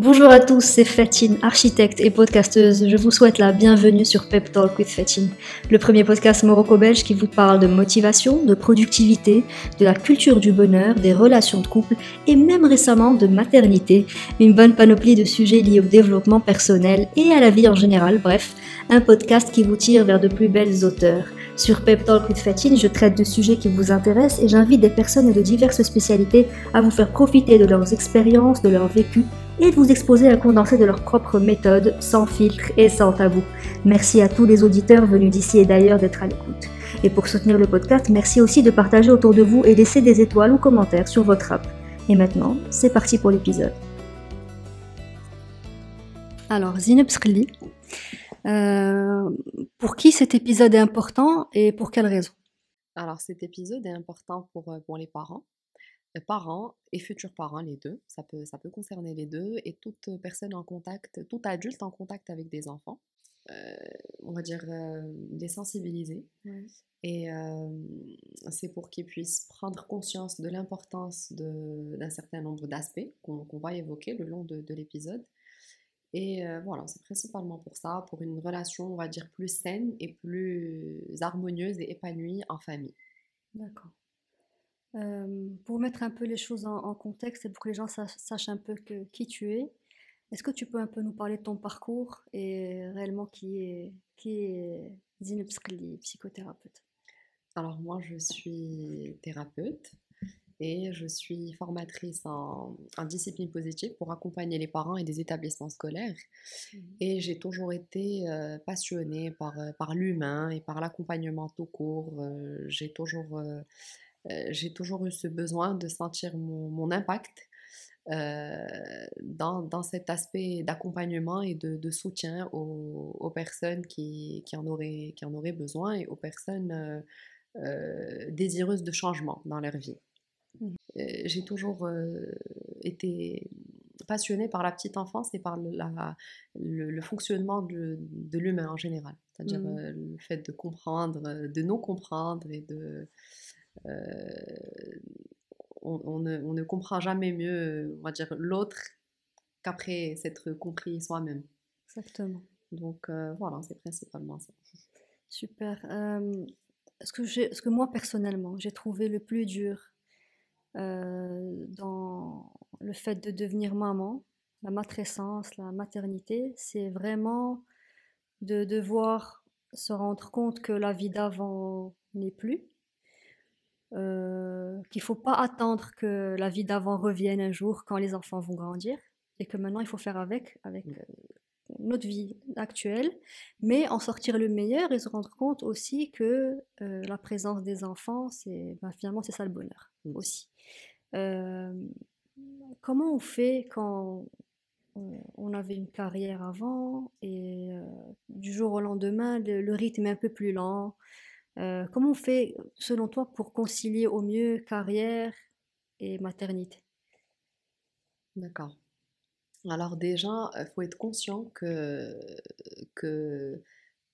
Bonjour à tous, c'est Fatine, architecte et podcasteuse. Je vous souhaite la bienvenue sur Pep Talk with Fatine, le premier podcast morocco-belge qui vous parle de motivation, de productivité, de la culture du bonheur, des relations de couple et même récemment de maternité. Une bonne panoplie de sujets liés au développement personnel et à la vie en général. Bref, un podcast qui vous tire vers de plus belles auteurs. Sur Pep Talk with Fatine, je traite de sujets qui vous intéressent et j'invite des personnes de diverses spécialités à vous faire profiter de leurs expériences, de leur vécu et de vous exposer à condenser de leur propre méthode, sans filtre et sans tabou. Merci à tous les auditeurs venus d'ici et d'ailleurs d'être à l'écoute. Et pour soutenir le podcast, merci aussi de partager autour de vous et laisser des étoiles ou commentaires sur votre app. Et maintenant, c'est parti pour l'épisode. Alors, Zineb euh, pour qui cet épisode est important et pour quelle raison? Alors cet épisode est important pour, euh, pour les parents, euh, parents et futurs parents, les deux. Ça peut, ça peut concerner les deux et toute personne en contact, tout adulte en contact avec des enfants. on va dire les sensibiliser. Et c'est pour qu'ils puissent prendre conscience de l'importance d'un certain nombre d'aspects qu'on va évoquer le long de, de l'épisode et euh, voilà, c'est principalement pour ça, pour une relation, on va dire, plus saine et plus harmonieuse et épanouie en famille. D'accord. Euh, pour mettre un peu les choses en, contexte et pour que les gens sachent un peu que, qui tu es, est-ce que tu peux un peu nous parler de ton parcours et réellement qui est, qui est Zineb psychothérapeute? Alors moi, je suis thérapeute et je suis formatrice en, discipline positive pour accompagner les parents et des établissements scolaires. Mmh. Et j'ai toujours été euh, passionnée par, euh, par l'humain et par l'accompagnement tout court. Euh, j'ai toujours, j'ai toujours eu ce besoin de sentir mon, mon impact dans, dans, cet aspect d'accompagnement et de, de soutien aux, aux, personnes qui, qui, en auraient, qui en auraient besoin et aux personnes désireuses de changement dans leur vie. Euh, j'ai toujours euh, été passionnée par la petite enfance et par le, la, le, fonctionnement de, de l'humain en général. C'est-à-dire mmh. euh, le fait de comprendre, de non comprendre et de. on, ne, on, ne, comprend jamais mieux, on va dire, l'autre qu'après s'être compris soi-même. Exactement. Donc voilà, c'est principalement ça. Super. ce, que ce que moi personnellement, j'ai trouvé le plus dur euh, dans le fait de devenir maman, la matrescence, la maternité, c'est vraiment de devoir se rendre compte que la vie d'avant n'est plus, euh, qu'il ne faut pas attendre que la vie d'avant revienne un jour quand les enfants vont grandir, et que maintenant il faut faire avec, avec mmh. euh, notre vie actuelle, mais en sortir le meilleur et se rendre compte aussi que la présence des enfants, c'est ben, finalement c'est ça le bonheur aussi comment on fait quand on, avait une carrière avant et du jour au lendemain, le, rythme est un peu plus lent Comment on fait, selon toi, pour concilier au mieux carrière et maternité? D'accord. Alors déjà, il faut être conscient que, que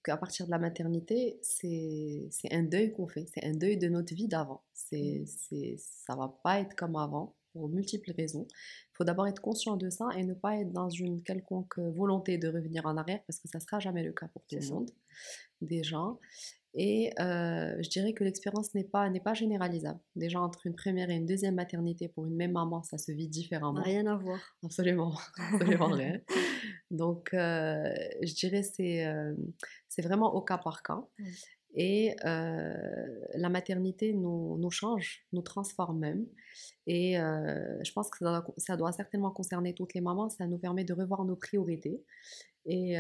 qu'à partir de la maternité, c'est un deuil qu'on fait, c'est un deuil de notre vie d'avant. C'est, mmh. ça va pas être comme avant pour multiples raisons. Il faut d'abord être conscient de ça et ne pas être dans une quelconque volonté de revenir en arrière parce que ça sera jamais le cas pour tout le monde, déjà. Et euh, je dirais que l'expérience n'est pas, n'est pas généralisable. Déjà, entre une première et une deuxième maternité, pour une même maman, ça se vit différemment. Rien à voir. Absolument, absolument rien. Donc, euh, je dirais c'est euh, c'est vraiment au cas par cas. Et la maternité nous, nous, change, nous transforme même. Et je pense que ça doit, ça doit, certainement concerner toutes les mamans. Ça nous permet de revoir nos priorités. Et,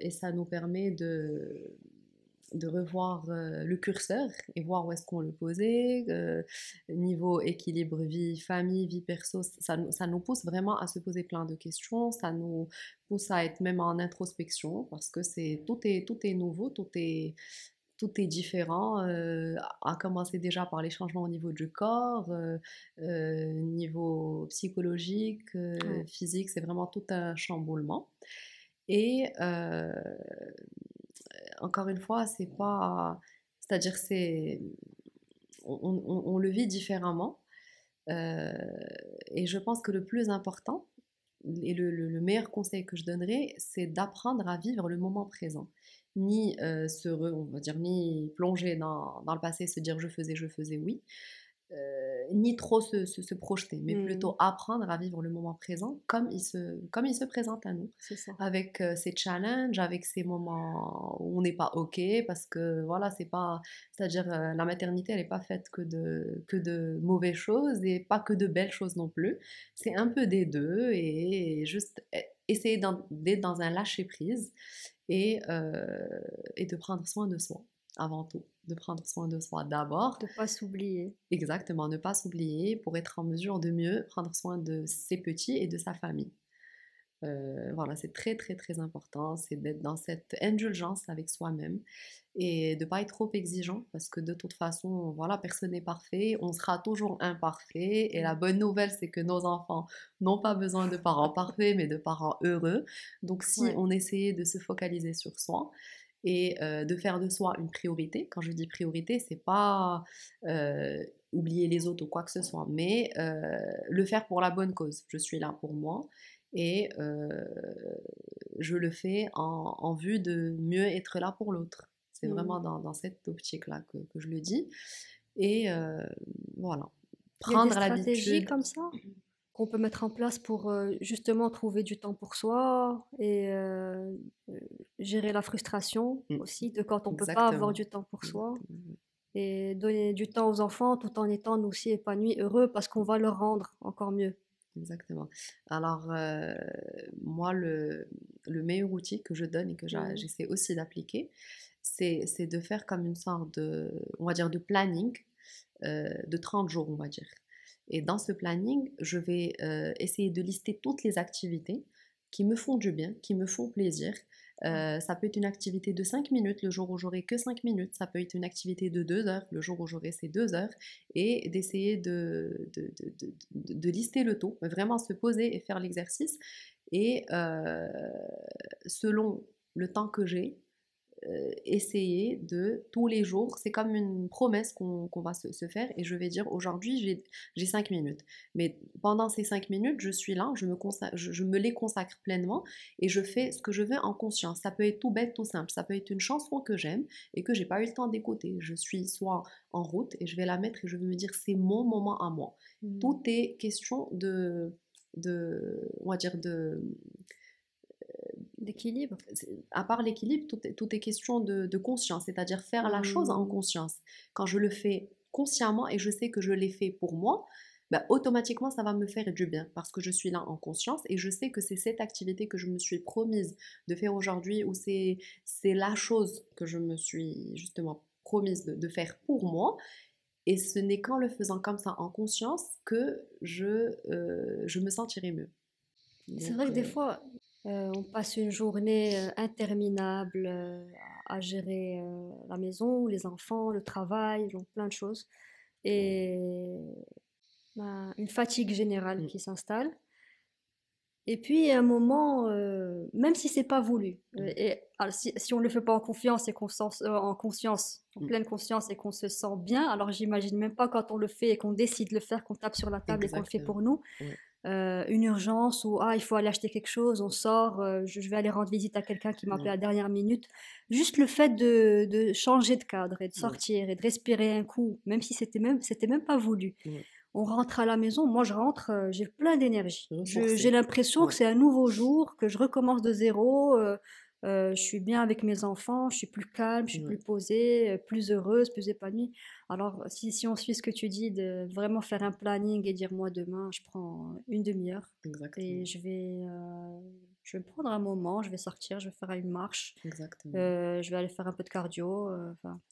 et ça nous permet de de revoir euh, le curseur et voir où est-ce qu'on le posait, euh, niveau équilibre vie, famille, vie perso, ça, ça, nous pousse vraiment à se poser plein de questions, ça nous pousse à être même en introspection parce que c'est tout est tout est nouveau, tout est tout est différent, euh, à commencer déjà par les changements au niveau du corps, niveau psychologique, physique, c'est vraiment tout un chamboulement. Et encore une fois, c'est pas. C'est-à-dire, c'est. On, le vit différemment. Euh, et je pense que le plus important, et le, meilleur conseil que je donnerais, c'est d'apprendre à vivre le moment présent. Ni euh, se, on va dire, ni plonger dans, dans, le passé, se dire je faisais, je faisais, oui, euh, ni trop se, se, projeter, mais mmh. plutôt apprendre à vivre le moment présent comme il se, comme il se présente à nous. Avec euh, ses challenges, avec ces moments où on n'est pas OK, parce que voilà, c'est pas. C'est-à-dire, euh, la maternité, elle n'est pas faite que de, que de mauvaises choses et pas que de belles choses non plus. C'est un peu des deux et, juste e, essayer d'être dans un lâcher-prise et, et de prendre soin de soi avant tout, de prendre soin de soi d'abord. De ne pas s'oublier. Exactement, ne pas s'oublier pour être en mesure de mieux prendre soin de ses petits et de sa famille. Euh, voilà, c'est très très très important, c'est d'être dans cette indulgence avec soi-même et de ne pas être trop exigeant parce que de toute façon, voilà, personne n'est parfait, on sera toujours imparfait et la bonne nouvelle c'est que nos enfants n'ont pas besoin de parents parfaits mais de parents heureux. Donc si on essayait de se focaliser sur soi, et de faire de soi une priorité. Quand je dis priorité, c'est pas oublier les autres ou quoi que ce soit, mais le faire pour la bonne cause. Je suis là pour moi et je le fais en, vue de mieux être là pour l'autre. C'est vraiment mmh. dans, cette optique-là que, que, je le dis. Et voilà. Prendre l'habitude. comme ça qu'on peut mettre en place pour euh, justement trouver du temps pour soi et euh, euh, gérer la frustration mmh. aussi de quand on ne peut pas avoir du temps pour soi et donner du temps aux enfants tout en étant nous aussi épanouis, heureux parce qu'on va leur rendre encore mieux. Exactement. Alors, moi, le, le, meilleur outil que je donne et que mmh. j'essaie aussi d'appliquer, c'est de faire comme une sorte de, on va dire, de planning de 30 jours, on va dire. Et dans ce planning, je vais euh, essayer de lister toutes les activités qui me font du bien, qui me font plaisir. Euh, ça peut être une activité de 5 minutes le jour où j'aurai que 5 minutes. Ça peut être une activité de 2 heures le jour où j'aurai ces 2 heures. Et d'essayer de, de, de, de, lister le tout, vraiment se poser et faire l'exercice. Et euh, selon le temps que j'ai, euh, essayer de tous les jours, c'est comme une promesse qu'on va se, faire et je vais dire aujourd'hui j'ai 5 minutes. Mais pendant ces 5 minutes, je suis là, je me, je, me les consacre pleinement et je fais ce que je veux en conscience. Ça peut être tout bête, tout simple. Ça peut être une chanson que j'aime et que j'ai pas eu le temps d'écouter. Je suis soit en route et je vais la mettre et je vais me dire c'est mon moment à moi. Mmh. Tout est question de, de, on va dire de d'équilibre. À part l'équilibre, tout, est, question de, conscience, c'est-à-dire faire la chose en mmh. conscience. Quand je le fais consciemment et je sais que je l'ai fait pour moi, bah, automatiquement ça va me faire du bien parce que je suis là en conscience et je sais que c'est cette activité que je me suis promise de faire aujourd'hui ou c'est la chose que je me suis justement promise de, faire pour moi. Et ce n'est qu'en le faisant comme ça en conscience que je, euh, je me sentirai mieux. C'est vrai que des euh, fois, euh, on passe une journée euh, interminable euh, à gérer la maison, les enfants, le travail, plein de choses. Et une fatigue générale mmh. qui s'installe. Et puis, à un moment, même si c'est pas voulu, mmh. et, si, on ne le fait pas en confiance et qu'on en conscience, en mmh. pleine conscience et qu'on se sent bien, alors j'imagine même pas quand on le fait et qu'on décide de le faire, qu'on tape sur la table et qu'on le fait pour nous. Euh, une urgence ou ah il faut aller acheter quelque chose, on sort, euh, je, vais aller rendre visite à quelqu'un qui m'appelle à la dernière minute. Juste le fait de, de, changer de cadre et de sortir et de respirer un coup, même si c'était même c'était même pas voulu. On rentre à la maison, moi je rentre, euh, j'ai plein d'énergie. J'ai l'impression que c'est un nouveau jour, que je recommence de zéro. Je suis bien avec mes enfants, je suis plus calme, je suis plus posée, plus heureuse, plus épanouie. Alors, si, si, on suit ce que tu dis, de vraiment faire un planning et dire moi demain, je prends une demi-heure et je vais, euh, je vais prendre un moment, je vais sortir, je vais faire une marche, euh, je vais aller faire un peu de cardio.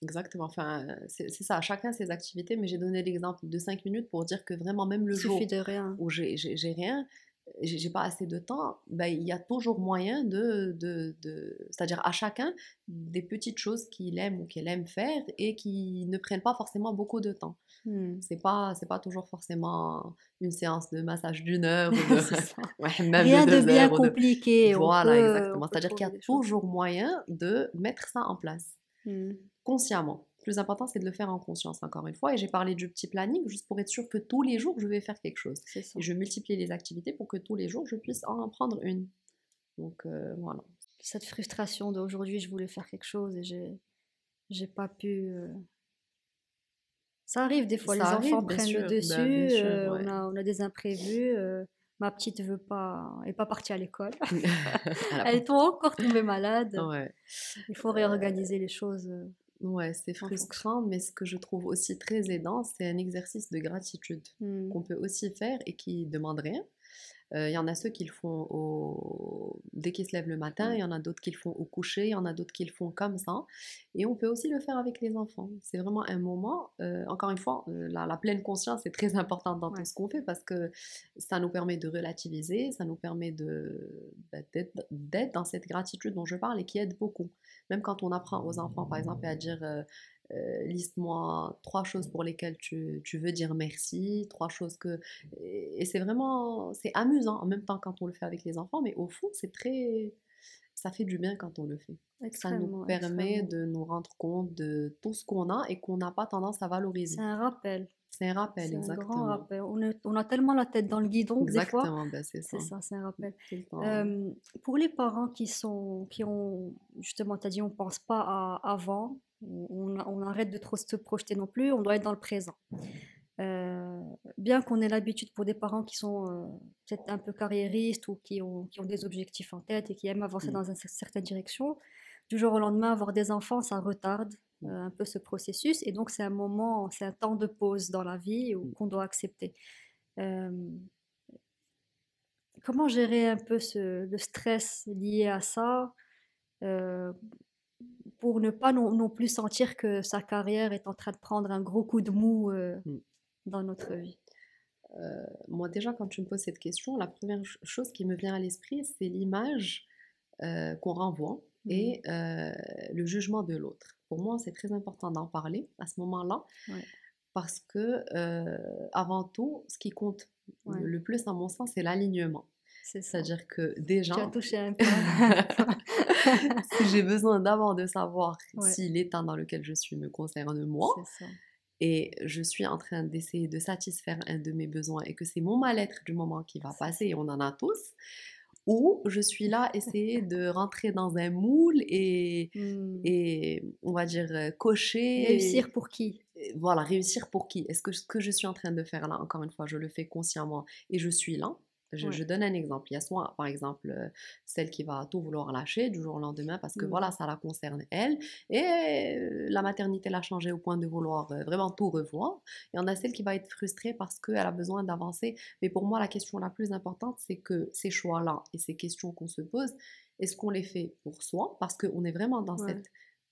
Exactement, enfin, c'est ça, chacun ses activités, mais j'ai donné l'exemple de 5 minutes pour dire que vraiment, même le jour de rien. où j'ai rien, j'ai pas assez de temps, ben, il y a toujours moyen de, de, de c'est-à-dire à chacun des petites choses qu'il aime ou qu'elle aime faire et qui ne prennent pas forcément beaucoup de temps. Hmm. C'est pas c'est pas toujours forcément une séance de massage d'une heure ou de, même Rien de, bien compliqué. Voilà, exactement. C'est-à-dire qu'il y a toujours moyen de mettre ça en place. Hmm. Consciemment. Plus important, c'est de le faire en conscience, encore une fois. Et j'ai parlé du petit planning juste pour être sûr que tous les jours, je vais faire quelque chose. Et je multiplie les activités pour que tous les jours, je puisse en prendre une. Donc, euh, voilà. Cette frustration d'aujourd'hui, je voulais faire quelque chose et j'ai, j'ai pas pu. Euh, ça arrive des fois, les enfants prennent le ben, dessus, euh, on, a, on, a, des imprévus. ma petite veut pas, est pas partie à l'école. Elle est encore tombée malade. Il faut réorganiser les choses. Ouais, c'est frustrant, mais ce que je trouve aussi très aidant, c'est un exercice de gratitude mmh. qu'on peut aussi faire et qui demande rien. Il y en a ceux qui le font au... dès qu'ils se lèvent le matin, il y en a d'autres qui le font au coucher, il y en a d'autres qui le font comme ça. Et on peut aussi le faire avec les enfants. C'est vraiment un moment, encore une fois, la, pleine conscience est très importante dans tout ce qu'on fait parce que ça nous permet de relativiser, ça nous permet bah, d'être dans cette gratitude dont je parle et qui aide beaucoup. Même quand on apprend aux enfants, par exemple, à dire euh, liste-moi trois choses pour lesquelles tu, veux dire merci, trois choses que... Et, c'est vraiment... C'est amusant en même temps quand on le fait avec les enfants, mais au fond, c'est très... Ça fait du bien quand on le fait. Ça nous permet de nous rendre compte de tout ce qu'on a et qu'on n'a pas tendance à valoriser. C'est un rappel. C'est un rappel, exactement. Un grand rappel. On, a tellement la tête dans le guidon exactement, ben c'est ça. C'est ça, c'est un rappel. Euh, pour les parents qui sont, qui ont, justement, tu as dit, on pense pas à avant, on, arrête de trop se projeter non plus, on doit être dans le présent. Euh, bien qu'on ait l'habitude pour des parents qui sont euh, peut-être un peu carriéristes ou qui ont, qui ont, des objectifs en tête et qui aiment avancer mm. dans une certaine direction, du jour au lendemain, avoir des enfants, ça retarde un peu ce processus. Et donc, c'est un moment, c'est un temps de pause dans la vie mm. qu'on doit accepter. comment gérer un peu ce, le stress lié à ça pour ne pas non, plus sentir que sa carrière est en train de prendre un gros coup de mou euh, mm. dans notre vie? Moi déjà, quand tu me poses cette question, la première chose qui me vient à l'esprit, c'est l'image qu'on renvoie et mm. le jugement de l'autre. Pour moi, c'est très important d'en parler à ce moment-là, parce que avant tout, ce qui compte le plus, à mon sens, c'est l'alignement. C'est-à-dire que déjà. Tu as touché un si j'ai besoin d'abord de savoir si l'état dans lequel je suis me concerne moi. Et je suis en train d'essayer de satisfaire un de mes besoins et que c'est mon mal-être du moment qui va passer et on en a tous. Ou je suis là essayer de rentrer dans un moule et, mmh. et on va dire euh, cocher. Réussir pour qui? Voilà, réussir pour qui? Est-ce que ce que je suis en train de faire là, encore une fois, je le fais consciemment et je suis là? Je, donne un exemple. Il y a soit, par exemple, euh, celle qui va tout vouloir lâcher du jour au lendemain parce que mmh. voilà, ça la concerne elle. Et euh, la maternité l'a changé au point de vouloir euh, vraiment tout revoir. Il y en a celle qui va être frustrée parce qu'elle a besoin d'avancer. Mais pour moi, la question la plus importante, c'est que ces choix-là et ces questions qu'on se pose, est-ce qu'on les fait pour soi? Parce qu'on est vraiment dans cette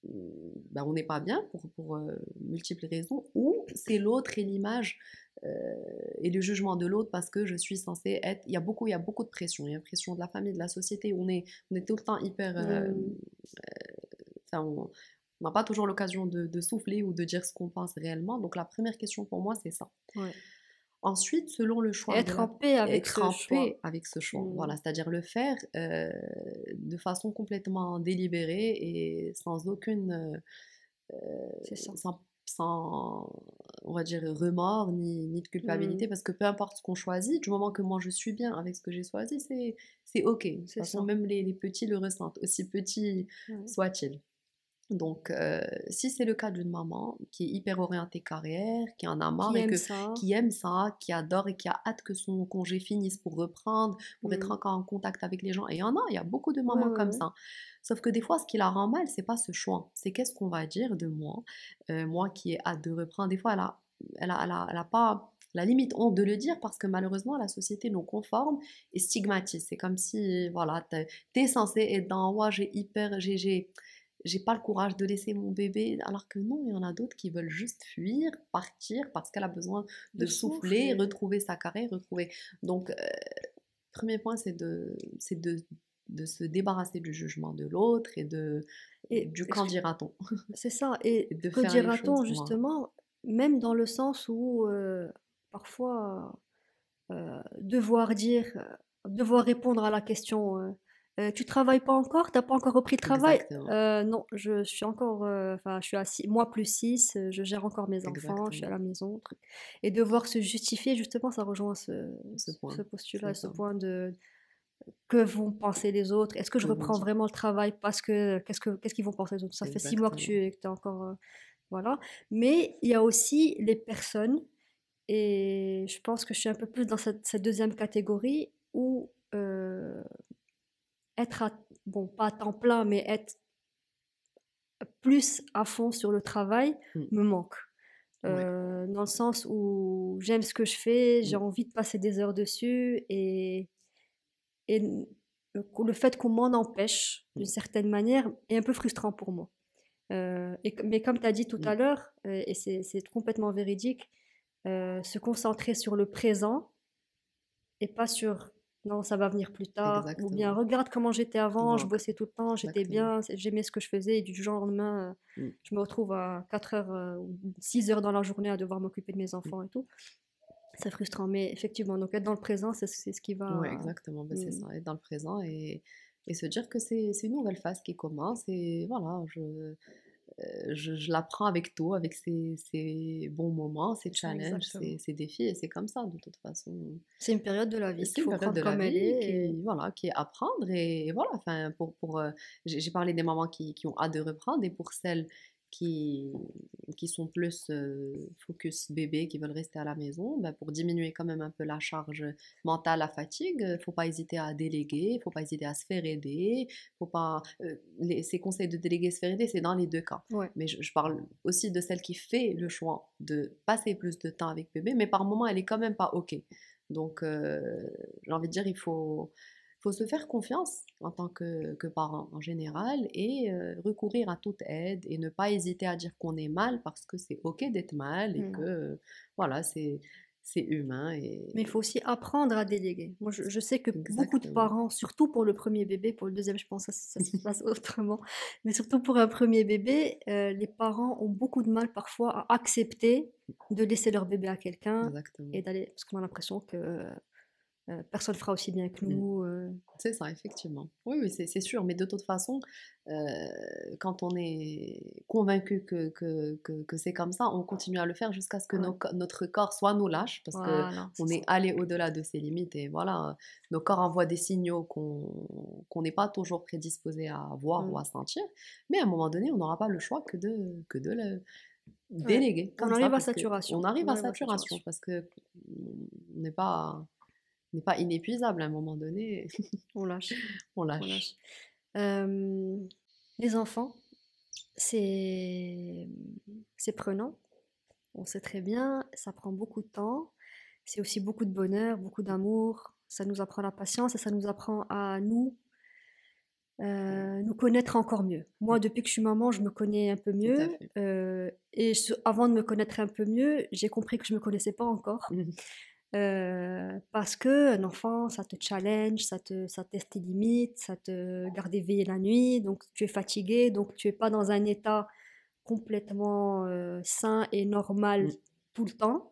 ben, on n'est pas bien pour, pour multiples raisons, ou c'est l'autre et l'image euh, et le jugement de l'autre parce que je suis censée être. Il y a beaucoup, il y a beaucoup de pression. Il y a une pression de la famille, de la société. On est, on est tout le temps hyper. Euh, euh, on n'a pas toujours l'occasion de, souffler ou de dire ce qu'on pense réellement. Donc la première question pour moi, c'est ça. Ensuite, selon le choix. Être en paix avec ce choix. avec ce choix. Mmh. Voilà, c'est-à-dire le faire de façon complètement délibérée et sans aucune. sans, sans, on va dire, remords ni, ni de culpabilité, mmh. parce que peu importe ce qu'on choisit, du moment que moi je suis bien avec ce que j'ai choisi, c'est, c'est ok. De toute façon, même les, les, petits le ressentent, aussi petits soient-ils. Donc, euh, si c'est le cas d'une maman qui est hyper orientée carrière, qui en a marre qui et aime que, ça. qui aime ça, qui adore et qui a hâte que son congé finisse pour reprendre, pour être mmh. encore en contact avec les gens, et il y en a, il y a beaucoup de mamans comme ça. Sauf que des fois, ce qui la rend mal, c'est pas ce choix, c'est qu'est-ce qu'on va dire de moi, euh, moi qui ai hâte de reprendre. Des fois, elle a, elle a, elle a, pas la limite honte de le dire parce que malheureusement la société nous conforme et stigmatise. C'est comme si voilà, t'es censé être dans ouais, j'ai hyper j'ai j'ai pas le courage de laisser mon bébé, alors que non, il y en a d'autres qui veulent juste fuir, partir, parce qu'elle a besoin de, souffler, retrouver sa carrière, retrouver. Donc, euh, premier point, c'est de, c'est de, de se débarrasser du jugement de l'autre et de et du quand dira-t-on? C'est ça. Et, de quand dira-t-on justement, même dans le sens où euh, parfois euh, devoir dire, devoir répondre à la question euh, tu travailles pas encore, t'as pas encore repris le travail? Euh, Non, je suis encore, euh, enfin, je suis à six, moi plus 6, je gère encore mes enfants, je suis à la maison. Et devoir se justifier, justement, ça rejoint ce, Ce point. ce postulat, ce point de que vont penser les autres? Est-ce que je Que reprends vraiment le travail parce que qu'est-ce que qu'est-ce qu'ils vont penser les autres? Ça fait six mois que tu es, encore, euh, voilà. Mais il y a aussi les personnes, et je pense que je suis un peu plus dans cette, cette deuxième catégorie où euh, être à, bon, pas à temps plein, mais être plus à fond sur le travail Mm. me manque. Ouais. Euh, dans le sens où j'aime ce que je fais, j'ai Mm. envie de passer des heures dessus et, et le le fait qu'on m'en empêche d'une Mm. certaine manière est un peu frustrant pour moi. Euh, et, mais comme tu as dit tout à l'heure, euh, et c'est c'est complètement véridique, euh, se concentrer sur le présent et pas sur non, ça va venir plus tard, ou bien regarde comment j'étais avant, je bossais tout le temps, j'étais bien, j'aimais ce que je faisais, et du jour au lendemain, euh, Mm. je me retrouve à 4 heures euh, ou 6 heures dans la journée à devoir m'occuper de mes Mm. enfants et tout. C'est frustrant, mais effectivement, donc être dans le présent, c'est ce qui va. Ouais, exactement. Ben, c'est Mm. ça, être dans le présent et, et se dire que c'est une nouvelle phase qui commence. Et voilà, je, je, je la prends avec tout, avec ses, ses bons moments, ses challenges, ses, ses défis. Et c'est comme ça, de toute façon. C'est une période de la vie C'est qu'il une faut prendre comme elle vie est. et- qui, voilà, qui est à prendre. Et, et voilà, enfin, pour, pour, euh, j'ai j'ai parlé des mamans qui, qui ont hâte de reprendre. Et pour celles qui, qui sont plus euh, focus bébé, qui veulent rester à la maison, ben, pour diminuer quand même un peu la charge mentale, la fatigue, il faut pas hésiter à déléguer, il faut pas hésiter à se faire aider. Faut pas, euh, les, ces conseils de déléguer, se faire aider, c'est dans les deux cas. Ouais. Mais je, je parle aussi de celle qui fait le choix de passer plus de temps avec bébé, mais par moment, elle est quand même pas OK. Donc, euh, j'ai envie de dire, il faut, faut se faire confiance en tant que, que parent en général et euh, recourir à toute aide et ne pas hésiter à dire qu'on est mal parce que c'est OK d'être mal et que, euh, voilà, c'est c'est humain. Et... Mais il faut aussi apprendre à déléguer. Moi, je, je sais que beaucoup de parents, surtout pour le premier bébé, pour le deuxième, je pense que ça, ça se passe autrement, mais surtout pour un premier bébé, euh, les parents ont beaucoup de mal parfois à accepter de laisser leur bébé à quelqu'un et d'aller, parce qu'on a l'impression que euh, personne fera aussi bien que Mm. nous. euh. C'est ça, effectivement. Oui, oui, c'est sûr. Mais de toute façon, euh, quand on est convaincu que, que, que, que c'est comme ça, on continue à le faire jusqu'à ce que Ouais. nos notre corps soit nous lâche, parce Voilà, on ça. est allé au-delà de ses limites. Et voilà, nos corps envoient des signaux qu'on qu'on n'est pas toujours prédisposé à voir Mm. ou à sentir. Mais à un moment donné, on n'aura pas le choix que de, que de le déléguer. On comme ça, arrive à saturation. On arrive On à saturation, parce que on n'est pas, on n'est pas inépuisable à un moment donné. On lâche. On on lâche. Euh, les enfants, c'est c'est prenant. On sait très bien, ça prend beaucoup de temps. C'est aussi beaucoup de bonheur, beaucoup d'amour. Ça nous apprend la patience et ça nous apprend à nous euh, nous connaître encore mieux. Moi, depuis que je suis maman, je me connais un peu mieux. euh, et je- avant de me connaître un peu mieux, j'ai compris que je me connaissais pas encore. Euh, parce que un enfant, ça te challenge, ça te, ça teste tes limites, ça te garde éveillé la nuit, donc tu es fatigué, donc tu es pas dans un état complètement euh, sain et normal tout le temps.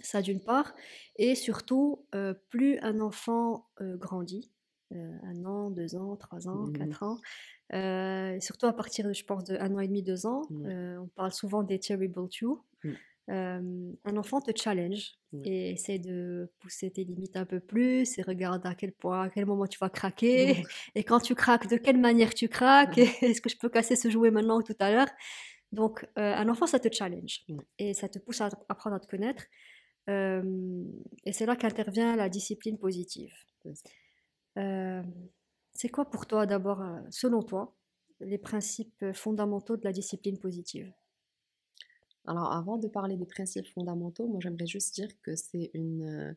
Ça d'une part, et surtout, euh, plus un enfant grandit, un an, deux ans, trois ans, Mhm. quatre ans, surtout à partir, je pense, de un an et demi, deux ans, on parle souvent des terrible two. Euh, un enfant te challenge et essaie de pousser tes limites un peu plus et regarde à quel point, à quel moment tu vas craquer et quand tu craques, de quelle manière tu craques et est-ce que je peux casser ce jouet maintenant ou tout à l'heure? Donc, euh, un enfant, ça te challenge et ça te pousse à apprendre à te connaître. Euh, et c'est là qu'intervient la discipline positive. C'est quoi pour toi d'abord, euh, selon toi, les principes fondamentaux de la discipline positive? Alors, avant de parler des principes fondamentaux, moi j'aimerais juste dire que c'est une. euh,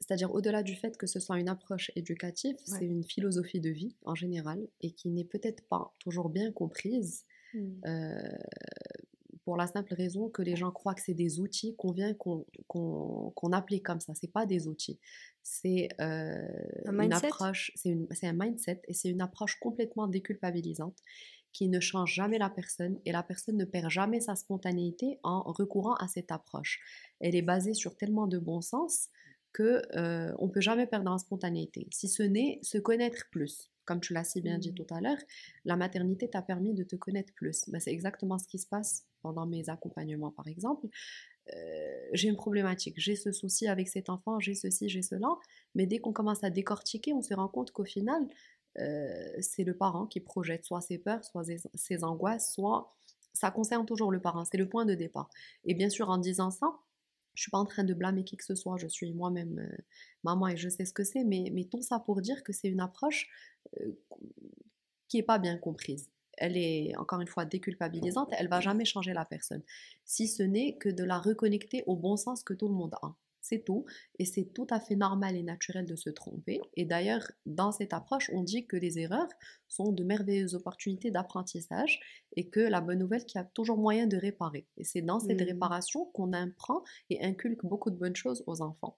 C'est-à-dire, au-delà du fait que ce soit une approche éducative, Ouais. c'est une philosophie de vie en général et qui n'est peut-être pas toujours bien comprise Mm. euh, pour la simple raison que les gens croient que c'est des outils qu'on vient qu'on qu'on applique comme ça. C'est pas des outils. C'est euh, Un une mindset? approche, c'est un mindset et c'est une approche complètement déculpabilisante qui ne change jamais la personne et la personne ne perd jamais sa spontanéité en recourant à cette approche. Elle est basée sur tellement de bon sens que euh, on peut jamais perdre en spontanéité, si ce n'est se connaître plus. Comme tu l'as si bien dit mmh. tout à l'heure, la maternité t'a permis de te connaître plus. Ben, c'est exactement ce qui se passe pendant mes accompagnements, par exemple. Euh, j'ai une problématique, j'ai ce souci avec cet enfant, j'ai ceci, j'ai cela, mais dès qu'on commence à décortiquer, on se rend compte qu'au final, euh, c'est le parent qui projette soit ses peurs, soit ses angoisses, soit ça concerne toujours le parent, c'est le point de départ. Et bien sûr, en disant ça, je suis pas en train de blâmer qui que ce soit, je suis moi-même euh, maman et je sais ce que c'est, mais mettons ça pour dire que c'est une approche euh, qui est pas bien comprise. Elle est encore une fois déculpabilisante, elle va jamais changer la personne, si ce n'est que de la reconnecter au bon sens que tout le monde a. C'est tout. Et c'est tout à fait normal et naturel de se tromper. Et d'ailleurs, dans cette approche, on dit que les erreurs sont de merveilleuses opportunités d'apprentissage et que la bonne nouvelle, qu'il y a toujours moyen de réparer. Et c'est dans cette mmh. réparation qu'on apprend et inculque beaucoup de bonnes choses aux enfants.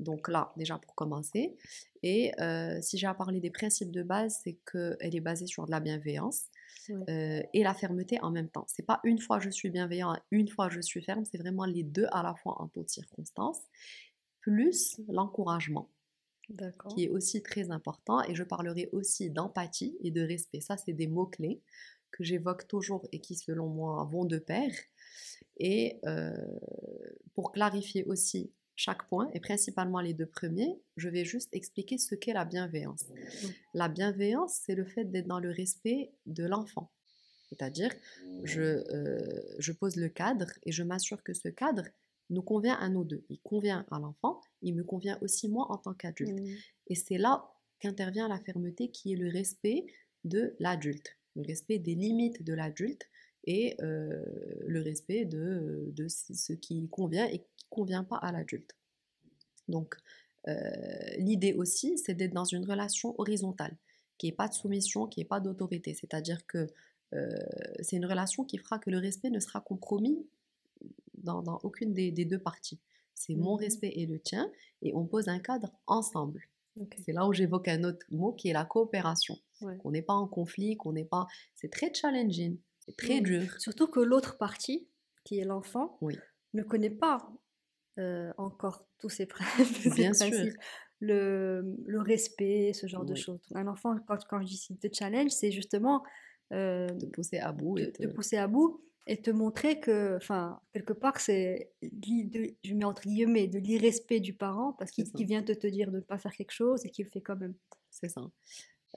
Donc là, déjà pour commencer. Et euh, si j'ai à parler des principes de base, c'est qu'elle est basée sur de la bienveillance. Euh, et la fermeté en même temps. C'est pas une fois je suis bienveillant, une fois je suis ferme, c'est vraiment les deux à la fois en toutes circonstances, plus l'encouragement, qui est aussi très important. Et je parlerai aussi d'empathie et de respect. Ça, c'est des mots-clés que j'évoque toujours et qui, selon moi, vont de pair. Et euh, pour clarifier aussi chaque point, et principalement les deux premiers, je vais juste expliquer ce qu'est la bienveillance. Mmh. La bienveillance, c'est le fait d'être dans le respect de l'enfant. C'est-à-dire, je, euh, je pose le cadre et je m'assure que ce cadre nous convient à nous deux. Il convient à l'enfant, il me convient aussi moi en tant qu'adulte. Mmh. Et c'est là qu'intervient la fermeté qui est le respect de l'adulte, le respect des limites de l'adulte et euh, le respect de, de ce qui convient et convient pas à l'adulte. Donc, euh, l'idée aussi, c'est d'être dans une relation horizontale, qui n'est pas de soumission, qui n'est pas d'autorité. C'est-à-dire que euh, c'est une relation qui fera que le respect ne sera compromis dans, aucune des, deux parties. C'est mon mmh respect et le tien, et on pose un cadre ensemble. C'est là où j'évoque un autre mot qui est la coopération. Qu'on n'est pas en conflit, qu'on n'est pas. C'est très challenging, c'est très dur. Surtout que l'autre partie, qui est l'enfant, oui. ne connaît pas euh, encore tous ces, principes, Bien sûr. Le, le, respect, ce genre de choses. Un enfant, quand, quand je dis de challenge, c'est justement euh, de pousser à bout. et te... pousser à bout et te montrer que, enfin, quelque part, c'est, je mets entre guillemets, de l'irrespect du parent parce qu'il vient de te dire de ne pas faire quelque chose et qu'il le fait quand même. C'est ça.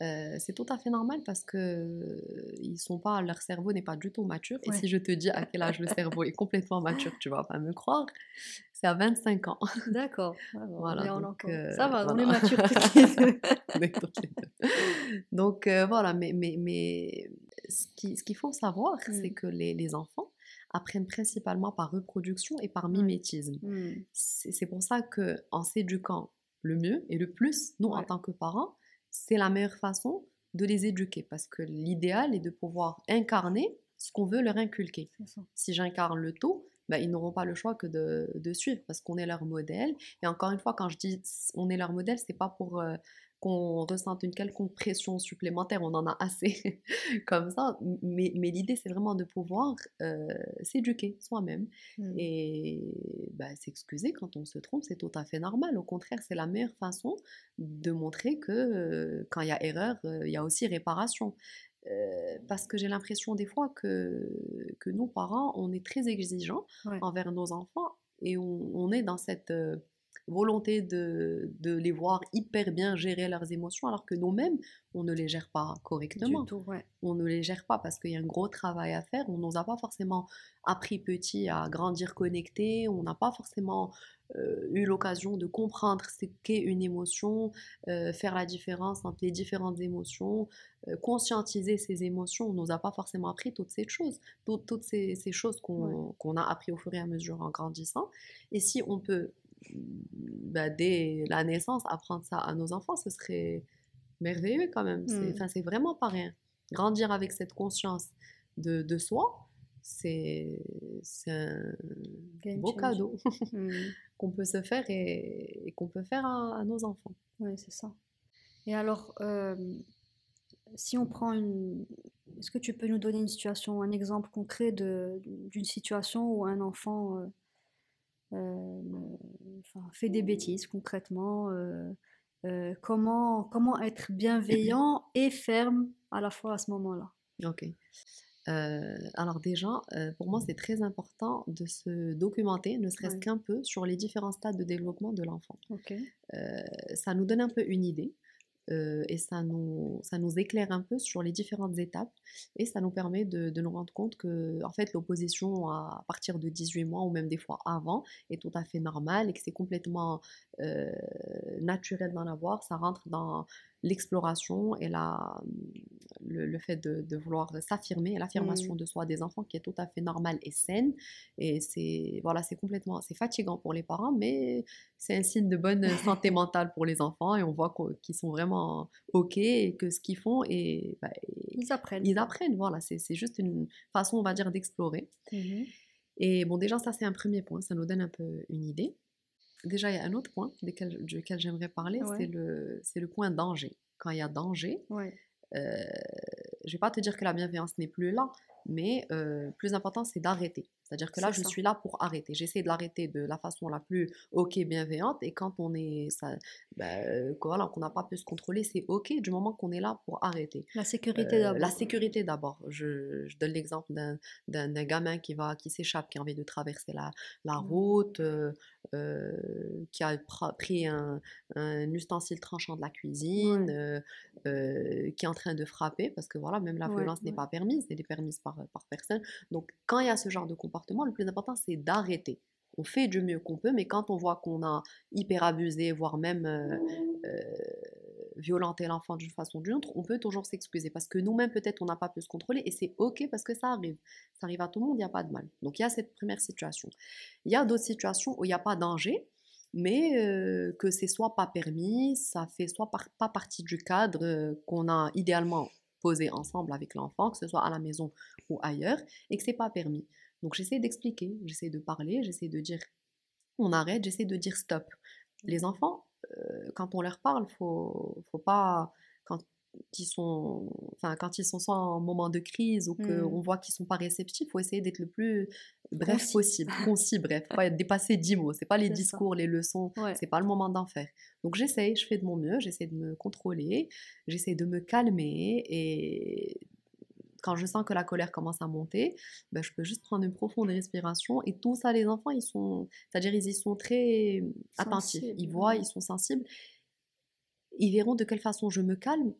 Euh, c'est tout à fait normal parce que ils sont pas, leur cerveau n'est pas du tout mature. Et si je te dis à quel âge le cerveau est complètement mature, tu vas pas me croire. C'est à 25 ans. D'accord. voilà, donc, euh, Ça va, on est mature donc euh, voilà, mais, mais, mais ce qu'il ce qu'il faut savoir, c'est mmh. que les, les, enfants apprennent principalement par reproduction et par mimétisme. Mmh. C'est pour ça que en s'éduquant le mieux et le plus, nous en tant que parents, c'est la meilleure façon de les éduquer parce que l'idéal est de pouvoir incarner ce qu'on veut leur inculquer. Si j'incarne le tout, ben, ils n'auront pas le choix que de, de suivre parce qu'on est leur modèle. Et encore une fois, quand je dis on est leur modèle, c'est pas pour euh, qu'on ressente une quelconque pression supplémentaire, on en a assez comme ça, mais, mais l'idée c'est vraiment de pouvoir euh, s'éduquer soi-même mmh. et bah, s'excuser quand on se trompe, c'est tout à fait normal, au contraire c'est la meilleure façon de montrer que euh, quand il y a erreur, euh, il y a aussi réparation. parce que j'ai l'impression des fois que, que nous, parents, on est très exigeants envers nos enfants et on, on est dans cette volonté de, de, les voir hyper bien gérer leurs émotions, alors que nous-mêmes, on ne les gère pas correctement. On ne les gère pas parce qu'il y a un gros travail à faire. On nous a pas forcément appris petit à grandir connecté. On n'a pas forcément euh, eu l'occasion de comprendre ce qu'est une émotion, euh, faire la différence entre les différentes émotions, euh, conscientiser ces émotions. On nous a pas forcément appris toutes ces choses, toutes, ces, ces, choses qu'on a appris au fur et à mesure en grandissant. Et si on peut bah, dès la naissance, apprendre ça à nos enfants, ce serait merveilleux quand même. C'est, mmh. c'est vraiment pas rien. Grandir avec cette conscience de, de soi, c'est, un beau cadeau mmh. qu'on peut se faire et, qu'on peut faire à, nos enfants. Oui, c'est ça. Et alors, si on prend une... Est-ce que tu peux nous donner une situation, un exemple concret d'une situation où un enfant fait des bêtises concrètement. comment, comment être bienveillant et ferme à la fois à ce moment-là? Ok. alors déjà, pour moi, c'est très important de se documenter, ne serait-ce qu'un peu, sur les différents stades de développement de l'enfant. ça nous donne un peu une idée. Euh, et ça nous, ça nous éclaire un peu sur les différentes étapes et ça nous permet de, nous rendre compte que en fait l'opposition à partir de 18 mois ou même des fois avant est tout à fait normale et que c'est complètement euh, naturel d'en avoir. Ça rentre dans l'exploration et la, le, fait de, vouloir s'affirmer, l'affirmation mmh. de soi des enfants qui est tout à fait normale et saine. Et c'est voilà, c'est complètement, c'est fatigant pour les parents, mais c'est un signe de bonne santé mentale pour les enfants et on voit qu'ils sont vraiment ok et que ce qu'ils font et bah, ils apprennent. Ils apprennent, voilà, c'est juste une façon, on va dire, d'explorer. Mmh et bon, déjà ça c'est un premier point, ça nous donne un peu une idée. Déjà, il y a un autre point duquel, j'aimerais parler, c'est le, le point danger. Quand il y a danger, ouais. euh, je vais pas te dire que la bienveillance n'est plus là, mais euh, plus important, c'est d'arrêter. C'est-à-dire que là, je suis là pour arrêter. J'essaie de l'arrêter de la façon la plus ok, bienveillante. Et quand on est, ça, ben, voilà, qu'on n'a pas pu se contrôler, c'est ok du moment qu'on est là pour arrêter. La sécurité d'abord. La sécurité d'abord. Je, je, donne l'exemple d'un gamin qui va, qui s'échappe, qui a envie de traverser la, la mmh. route, euh, euh, qui a pris un, un, ustensile tranchant de la cuisine, euh, qui est en train de frapper, parce que voilà, même la violence n'est pas permise, elle est permise par, par personne. Donc, quand il y a ce genre de comportement le plus important, c'est d'arrêter. On fait du mieux qu'on peut, mais quand on voit qu'on a hyper abusé, voire même euh, euh, violenté l'enfant d'une façon ou d'une autre, on peut toujours s'excuser parce que nous-mêmes, peut-être, on n'a pas pu se contrôler et c'est OK parce que ça arrive. Ça arrive à tout le monde, il n'y a pas de mal. Donc, il y a cette première situation. Il y a d'autres situations où il n'y a pas danger, mais euh, que c'est soit pas permis, ça fait soit pas partie du cadre qu'on a idéalement posé ensemble avec l'enfant, que ce soit à la maison ou ailleurs, et que c'est pas permis. Donc j'essaie d'expliquer, j'essaie de parler, j'essaie de dire on arrête, j'essaie de dire stop. Les enfants, euh, quand on leur parle, faut, faut pas quand ils sont, enfin quand ils sont soit en moment de crise ou qu'on mmh. voit qu'ils sont pas réceptifs, faut essayer d'être le plus bref possible, concis, bref, pas dépasser dix mots. C'est pas les discours, les leçons, c'est pas le moment d'en faire. Donc j'essaie, je fais de mon mieux, j'essaie de me contrôler, j'essaie de me calmer et quand je sens que la colère commence à monter, ben, je peux juste prendre une profonde respiration. Et tout ça, les enfants, ils sont, c'est-à-dire ils y sont très attentifs. ils voient, ils sont sensibles. Ils verront de quelle façon je me calme.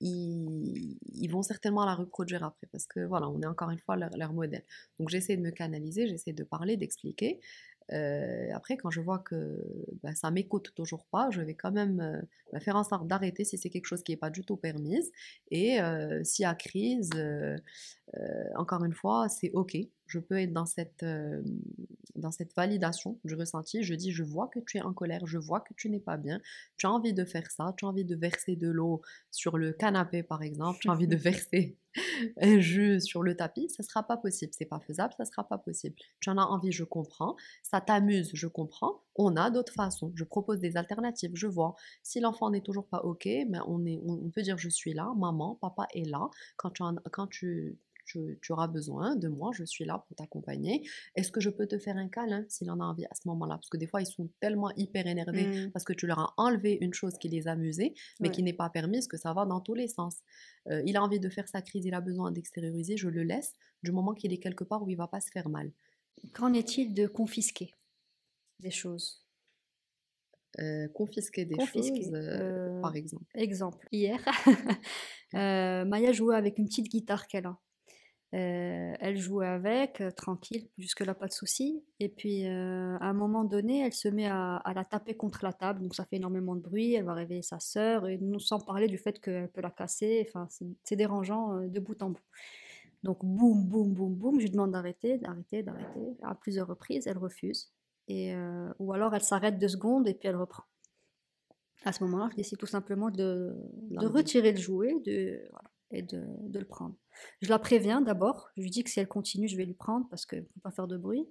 Ils, ils vont certainement la reproduire après parce que voilà, on est encore une fois leur, leur modèle. Donc j'essaie de me canaliser, j'essaie de parler, d'expliquer. Euh, après, quand je vois que bah, ça m'écoute toujours pas, je vais quand même euh, bah, faire en sorte d'arrêter si c'est quelque chose qui n'est pas du tout permise. Et euh, s'il y a crise, encore une fois, c'est OK. Je peux être dans cette, dans cette validation du ressenti. Je dis, je vois que tu es en colère, je vois que tu n'es pas bien, tu as envie de faire ça, tu as envie de verser de l'eau sur le canapé, par exemple, tu as envie de verser un jus sur le tapis, ça sera pas possible. C'est pas faisable, ça sera pas possible. Tu en as envie, je comprends. Ça t'amuse, je comprends. On a d'autres façons. Je propose des alternatives, je vois. Si l'enfant n'est toujours pas OK, mais ben, on, est, on peut dire je suis là, maman, papa est là. Quand tu, quand tu, tu, auras besoin de moi, je suis là pour t'accompagner. Est-ce que je peux te faire un câlin s'il en a envie à ce moment-là? Parce que des fois, ils sont tellement hyper énervés mmh. parce que tu leur as enlevé une chose qui les amusait, mais qui n'est pas permise, que ça va dans tous les sens. Euh, il a envie de faire sa crise, il a besoin d'extérioriser, je le laisse du moment qu'il est quelque part où il va pas se faire mal. Qu'en est-il de confisquer des choses? Euh, confisquer des choses, euh, par exemple. Exemple, hier, Maya jouait avec une petite guitare qu'elle a. Euh, elle jouait avec, euh, tranquille, jusque-là pas de souci. Et puis euh, à un moment donné, elle se met à, la taper contre la table, donc ça fait énormément de bruit. Elle va réveiller sa sœur, et nous sans parler du fait qu'elle peut la casser. Enfin, c'est dérangeant de bout en bout. Donc boum, boum, boum, boum. Je lui demande d'arrêter, d'arrêter, d'arrêter. À plusieurs reprises, elle refuse. Et, ou alors elle s'arrête deux secondes et puis elle reprend. À ce moment-là, je décide tout simplement de, de retirer le jouet de, voilà, et de, de le prendre. Je la préviens d'abord. Je lui dis que si elle continue, je vais lui prendre parce qu'elle ne peut pas faire de bruit.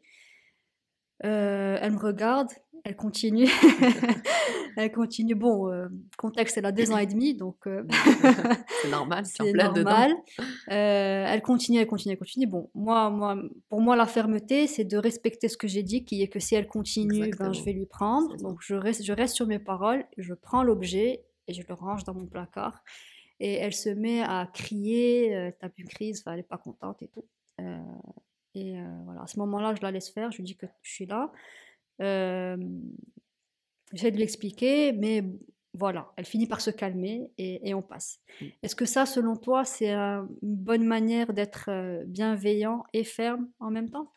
Euh, elle me regarde elle continue. elle continue. Bon, euh, contexte, elle a deux ans et demi, donc euh, c'est normal. C'est normal. Elle continue, elle continue, elle continue. Bon, moi, moi, pour moi, la fermeté, c'est de respecter ce que j'ai dit, qui est que si elle continue, ben, je vais lui prendre. Donc je reste, je reste sur mes paroles, je prends l'objet et je le range dans mon placard. Et elle se met à crier, elle tape une crise, elle n'est pas contente et tout. et voilà, à ce moment-là, je la laisse faire, je lui dis que je suis là. J'essaie de lui expliquer, mais voilà, elle finit par se calmer et, on passe. Mmh. Est-ce que ça, selon toi, c'est une bonne manière d'être bienveillant et ferme en même temps?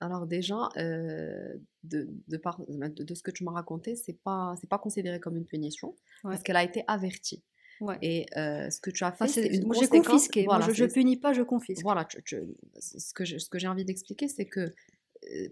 Alors déjà, de, de, par, de, ce que tu m'as raconté, c'est pas c'est pas considéré comme une punition parce qu'elle a été avertie. Et ce que tu as fait, c'est une moi, J'ai confisqué. Voilà, je, ne punis pas, je confisque. Voilà, ce que ce que j'ai envie d'expliquer, c'est que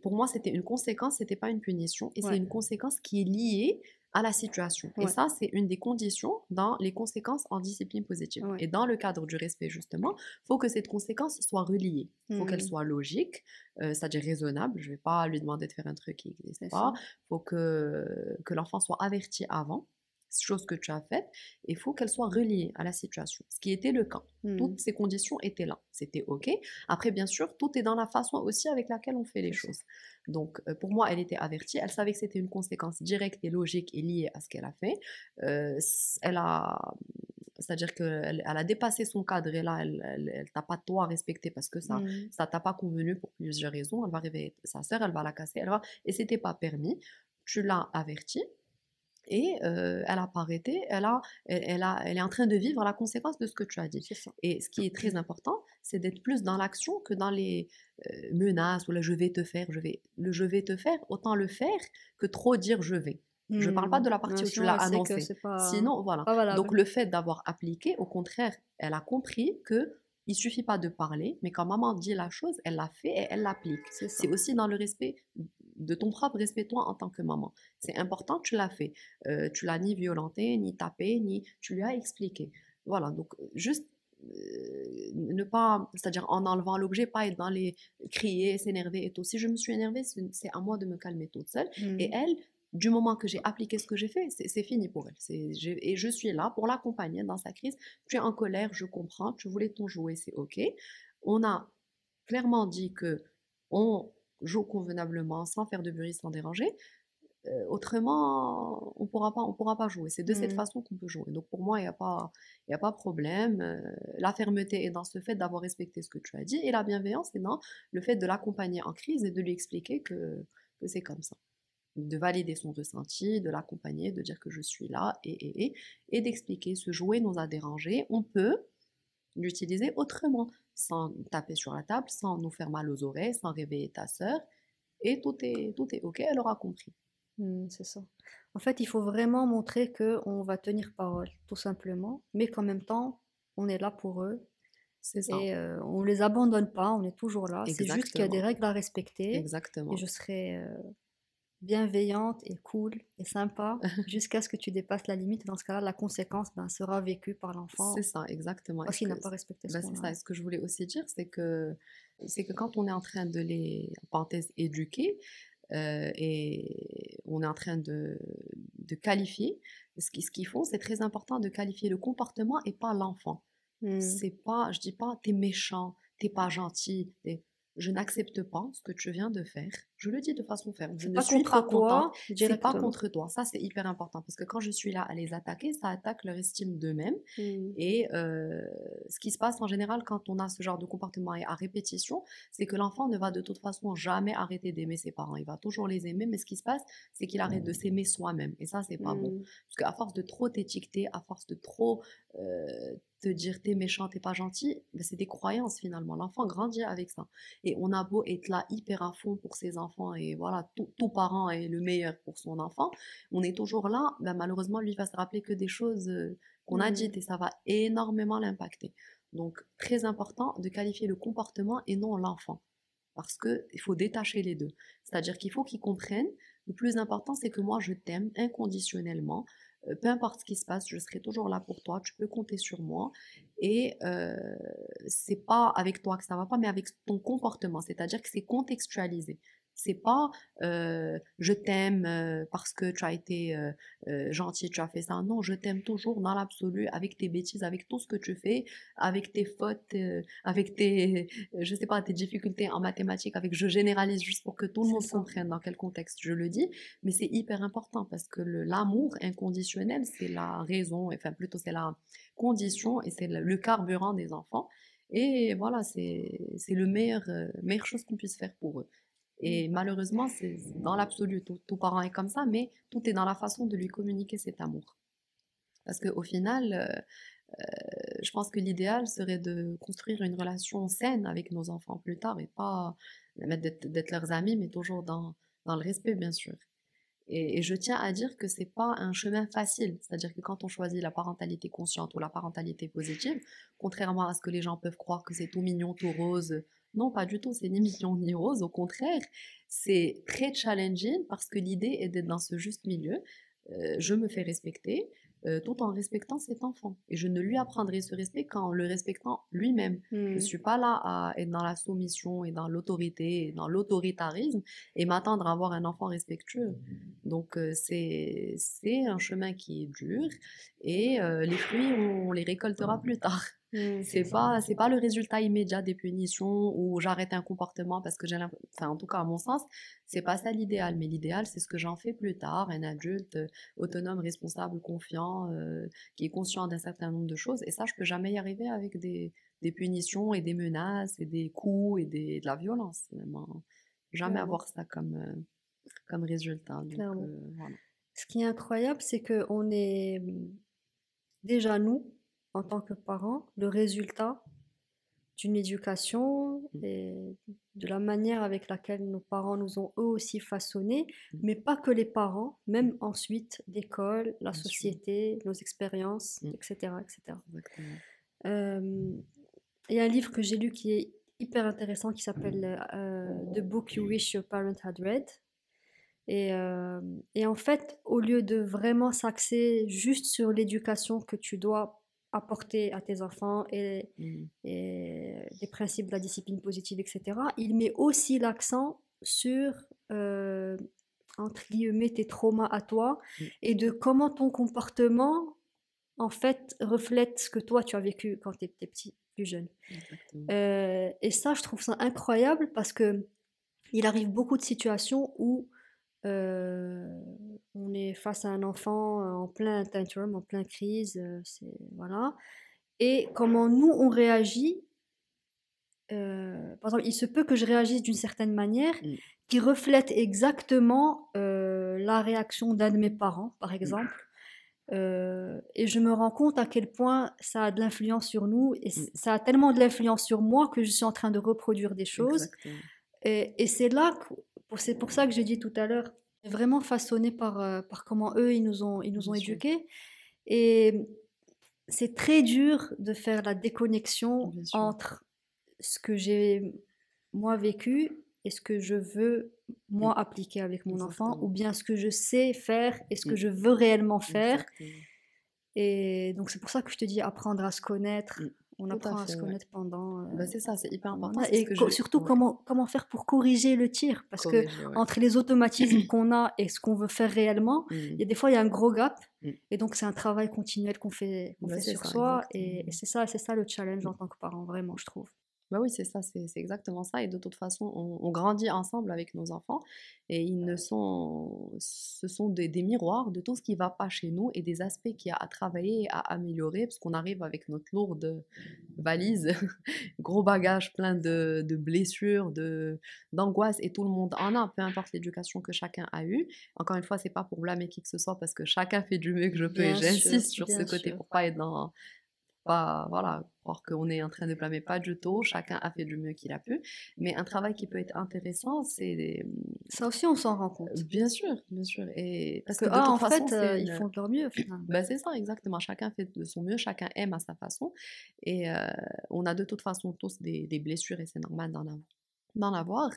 pour moi, c'était une conséquence, c'était pas une punition, et c'est une conséquence qui est liée à la situation. Et ça, c'est une des conditions dans les conséquences en discipline positive. Et dans le cadre du respect, justement, il faut que cette conséquence soit reliée. Il faut qu'elle mmh. soit logique, euh, c'est-à-dire raisonnable. Je ne vais pas lui demander de faire un truc qui n'existe pas. Il faut que, que l'enfant soit averti avant chose que tu as faite, il faut qu'elle soit reliée à la situation, ce qui était le cas. Toutes mmh. ces conditions étaient là, c'était OK. Après, bien sûr, tout est dans la façon aussi avec laquelle on fait les choses. Donc, euh, pour moi, elle était avertie, elle savait que c'était une conséquence directe et logique et liée à ce qu'elle a fait. Euh, elle a c'est-à-dire qu'elle elle a dépassé son cadre et là, elle, elle, t'a pas toi à respecter parce que ça, mmh. ça t'a pas convenu pour plusieurs raisons. Elle va arriver sa sœur, elle va la casser, elle va, et c'était pas permis. Tu l'as avertie, et elle n'a pas arrêté, elle, a, elle, a, elle est en train de vivre la conséquence de ce que tu as dit. Et ce qui est très important, c'est d'être plus dans l'action que dans les menaces ou le je vais te faire, je vais. Le je vais te faire, autant le faire que trop dire je vais. Je ne parle pas de la mmh. partie où tu l'as annoncé. Sinon, voilà. Donc le fait d'avoir appliqué, au contraire, elle a compris que il suffit pas de parler, mais quand maman dit la chose, elle la fait et elle l'applique. C'est aussi dans le respect de ton propre respect toi en tant que maman. C'est important, tu l'as fait. Euh, tu l'as ni violenté, ni tapé, ni tu lui as expliqué. Voilà, donc euh, juste euh, ne pas, c'est-à-dire en enlevant l'objet, pas être dans les crier, s'énerver et tout. Si je me suis énervée, c'est à moi de me calmer toute seule. Et mmh. elle, du moment que j'ai appliqué ce que j'ai fait, c'est fini pour elle. et je suis là pour l'accompagner dans sa crise. Tu es en colère, je comprends. Tu voulais ton jouet, c'est ok. On a clairement dit que on joue convenablement, sans faire de bruit, sans déranger. Euh, autrement, on pourra pas, on pourra pas jouer. C'est de cette mmh. façon qu'on peut jouer. Donc pour moi, il n'y a pas, il a pas de problème. Euh, la fermeté est dans ce fait d'avoir respecté ce que tu as dit, et la bienveillance est dans le fait de l'accompagner en crise et de lui expliquer que, que c'est comme ça. De valider son ressenti, de l'accompagner, de dire que je suis là, et, et, et, et d'expliquer ce jouet nous a dérangé. On peut l'utiliser autrement sans taper sur la table, sans nous faire mal aux oreilles, sans réveiller ta sœur. Et tout est, tout est OK, elle aura compris. Mmh, c'est ça. En fait, il faut vraiment montrer qu'on va tenir parole, tout simplement, mais qu'en même temps, on est là pour eux. C'est ça. Et euh, on ne les abandonne pas, on est toujours là. C'est juste qu'il y a des règles à respecter. Exactement. Et je serai euh, bienveillante et cool et sympa jusqu'à ce que tu dépasses la limite. Dans ce cas-là, la conséquence ben, sera vécue par l'enfant. C'est ça, exactement. Parce qu'il n'a pas respecté ce ben, C'est ça. ce que je voulais aussi dire, c'est que, c'est que quand on est en train de les, en parenthèse, éduquer, euh, et on est en train de, de qualifier, ce qu'ils ce font, c'est très important de qualifier le comportement et pas l'enfant. Mmh. C'est pas, je dis pas, t'es méchant, t'es pas gentil, je n'accepte pas ce que tu viens de faire. Je le dis de façon ferme. Je ne pas suis pas contente. C'est pas contre toi. Ça, c'est hyper important parce que quand je suis là à les attaquer, ça attaque leur estime d'eux-mêmes. Mmh. Et euh, ce qui se passe en général quand on a ce genre de comportement à répétition, c'est que l'enfant ne va de toute façon jamais arrêter d'aimer ses parents. Il va toujours les aimer, mais ce qui se passe, c'est qu'il arrête de s'aimer soi-même. Et ça, c'est pas bon. Mmh. Parce qu'à force de trop t'étiqueter, à force de trop euh, te dire t'es méchant, t'es pas gentil, ben c'est des croyances finalement. L'enfant grandit avec ça. Et on a beau être là hyper à fond pour ses enfants et voilà, tout, parent est le meilleur pour son enfant, on est toujours là, ben malheureusement lui va se rappeler que des choses euh, qu'on a mmh. dites et ça va énormément l'impacter. Donc très important de qualifier le comportement et non l'enfant. Parce qu'il faut détacher les deux. C'est-à-dire qu'il faut qu'ils comprennent, le plus important c'est que moi je t'aime inconditionnellement, euh, peu importe ce qui se passe, je serai toujours là pour toi, tu peux compter sur moi. Et c'est pas avec toi que ça va pas, mais avec ton comportement, c'est-à-dire que c'est contextualisé. C'est pas je t'aime parce que tu as été gentil, tu as fait ça. Non, je t'aime toujours dans l'absolu, avec tes bêtises, avec tout ce que tu fais, avec tes fautes, avec tes, je sais pas, tes difficultés en mathématiques, avec je généralise juste pour que tout le monde comprenne dans quel contexte je le dis. Mais c'est hyper important parce que l'amour inconditionnel, c'est la raison, enfin plutôt c'est la condition et c'est le carburant des enfants. Et voilà, c'est le meilleur, meilleure chose qu'on puisse faire pour eux. Et malheureusement, c'est dans l'absolu, tout, tout, parent est comme ça, mais tout est dans la façon de lui communiquer cet amour. Parce qu'au final, euh, euh, je pense que l'idéal serait de construire une relation saine avec nos enfants plus tard et pas d'être leurs amis, mais toujours dans, dans le respect, bien sûr. Et, je tiens à dire que c'est pas un chemin facile. C'est-à-dire que quand on choisit la parentalité consciente ou la parentalité positive, contrairement à ce que les gens peuvent croire que c'est tout mignon, tout rose, non, pas du tout, c'est ni mignon ni rose, au contraire, c'est très challenging parce que l'idée est d'être dans ce juste milieu. Euh, je me fais respecter euh, tout en respectant cet enfant. Et je ne lui apprendrai ce respect qu'en le respectant lui-même. Je ne mmh. suis pas là à être dans la soumission et dans l'autorité et dans l'autoritarisme et m'attendre à avoir un enfant respectueux. Donc euh, c'est un chemin qui est dur et les fruits, on les récoltera plus tard. Mmh, c'est pas c'est pas le résultat immédiat des punitions ou j'arrête un comportement parce que j'ai enfin en tout cas à mon sens c'est pas ça l'idéal. Mais l'idéal c'est ce que j'en fais plus tard un adulte euh, autonome responsable confiant euh, qui est conscient d'un certain nombre de choses. Et ça je peux jamais y arriver avec des, des punitions et des menaces et des coups et des, de la violence jamais avoir ça comme euh, comme résultat. Ce qui est incroyable c'est que on est déjà nous en tant que parents le résultat d'une éducation mmh. et de la manière avec laquelle nos parents nous ont eux aussi façonnés, mmh. mais pas que les parents, même ensuite l'école, la société, nos expériences, etc. Mmh. etc. Il y a un livre que j'ai lu qui est hyper intéressant qui s'appelle euh, The Book You Wish Your Parent Had Read. Et, euh, et en fait, au lieu de vraiment s'axer juste sur l'éducation que tu dois apporter à tes enfants et, mmh. et, les principes de la discipline positive, etc., il met aussi l'accent sur, euh, entre guillemets, tes traumas à toi mmh. et de comment ton comportement, en fait, reflète ce que toi, tu as vécu quand tu étais petit, plus jeune. Euh, et ça, je trouve ça incroyable parce que il arrive beaucoup de situations où euh, on est face à un enfant en plein tantrum, en plein crise, c'est voilà. Et comment nous on réagit. par exemple, il se peut que je réagisse d'une certaine manière mmh. qui reflète exactement la réaction d'un de mes parents, par mmh. exemple. et je me rends compte à quel point ça a de l'influence sur nous et mmh. ça a tellement de l'influence sur moi que je suis en train de reproduire des choses. Et, et c'est là que c'est pour ça que j'ai dit tout à l'heure, vraiment façonné par, euh, par comment eux, ils nous ont, ils nous ont éduqués. Et c'est très dur de faire la déconnexion entre ce que j'ai moi vécu et ce que je veux moi appliquer avec mon enfant, ou bien ce que je sais faire et ce que je veux réellement faire. Et donc c'est pour ça que je te dis apprendre à se connaître, on apprend à, se connaître pendant. Bah, c'est ça, c'est hyper important. Et surtout comment, comment faire pour corriger le tir. Parce que entre les automatismes qu'on a et ce qu'on veut faire réellement, mmh. il y a des fois il y a un gros gap. Mmh. Et donc c'est un travail continuel qu'on fait, bah, fait sur soi. Et, et c'est ça, c'est ça le challenge en tant que parent, vraiment, je trouve. Bah oui, c'est ça, c'est exactement ça. Et de toute façon, on, grandit ensemble avec nos enfants et ils ne sont, ce sont des, miroirs de tout ce qui ne va pas chez nous et des aspects qu'il y a à travailler et à améliorer parce qu'on arrive avec notre lourde valise, gros bagage plein de, blessures, de d'angoisse et tout le monde en a, peu importe l'éducation que chacun a eue. Encore une fois, c'est pas pour blâmer qui que ce soit parce que chacun fait du mieux que je peux et j'insiste sur ce côté pour pas être dans pas voilà croire qu'on est en train de blâmer pas du tout chacun a fait du mieux qu'il a pu mais un travail qui peut être intéressant c'est ça aussi on s'en rend compte. euh, bien sûr bien sûr et parce que, ah, en fait euh, ils font de leur mieux bah, c'est ça exactement chacun fait de son mieux chacun aime à sa façon et euh, on a de toute façon tous des, des blessures et c'est normal d'en avoir d'en avoir.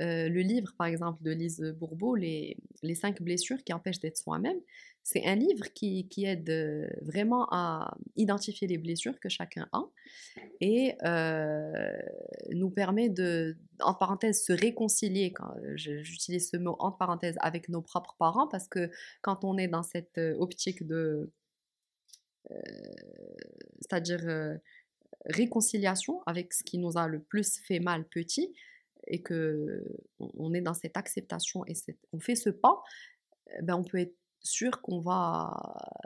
Euh, le livre, par exemple, de Lise Bourbeau, les, les cinq blessures qui empêchent d'être soi-même, c'est un livre qui, qui, aide euh, vraiment à identifier les blessures que chacun a et euh, nous permet de, en parenthèse, se réconcilier, quand j'utilise ce mot entre parenthèses, avec nos propres parents, parce que quand on est dans cette optique de... c'est-à-dire réconciliation avec ce qui nous a le plus fait mal petit, et que on est dans cette acceptation et on fait ce pas, eh ben on peut être sûr qu'on va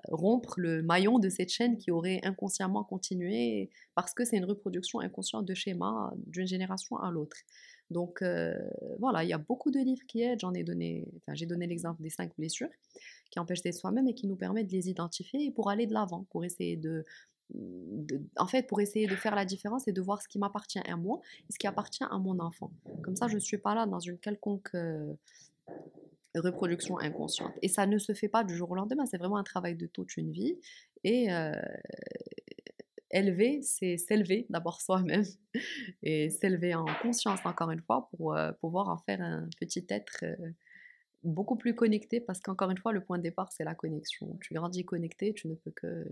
rompre le maillon de cette chaîne qui aurait inconsciemment continué parce que c'est une reproduction inconsciente de schémas d'une génération à l'autre. Donc euh, voilà, il y a beaucoup de livres qui aident. J'en ai donné, j'ai donné l'exemple des cinq blessures qui empêchent d'être soi-même et qui nous permettent de les identifier et pour aller de l'avant, pour essayer de en fait, pour essayer de faire la différence et de voir ce qui m'appartient à moi et ce qui appartient à mon enfant. Comme ça, je ne suis pas là dans une quelconque euh, reproduction inconsciente. Et ça ne se fait pas du jour au lendemain, c'est vraiment un travail de toute une vie. Et euh, élever, c'est s'élever d'abord soi-même et s'élever en conscience, encore une fois, pour euh, pouvoir en faire un petit être beaucoup plus connecté parce qu'encore une fois, le point de départ, c'est la connexion. Tu grandis connecté, tu ne peux que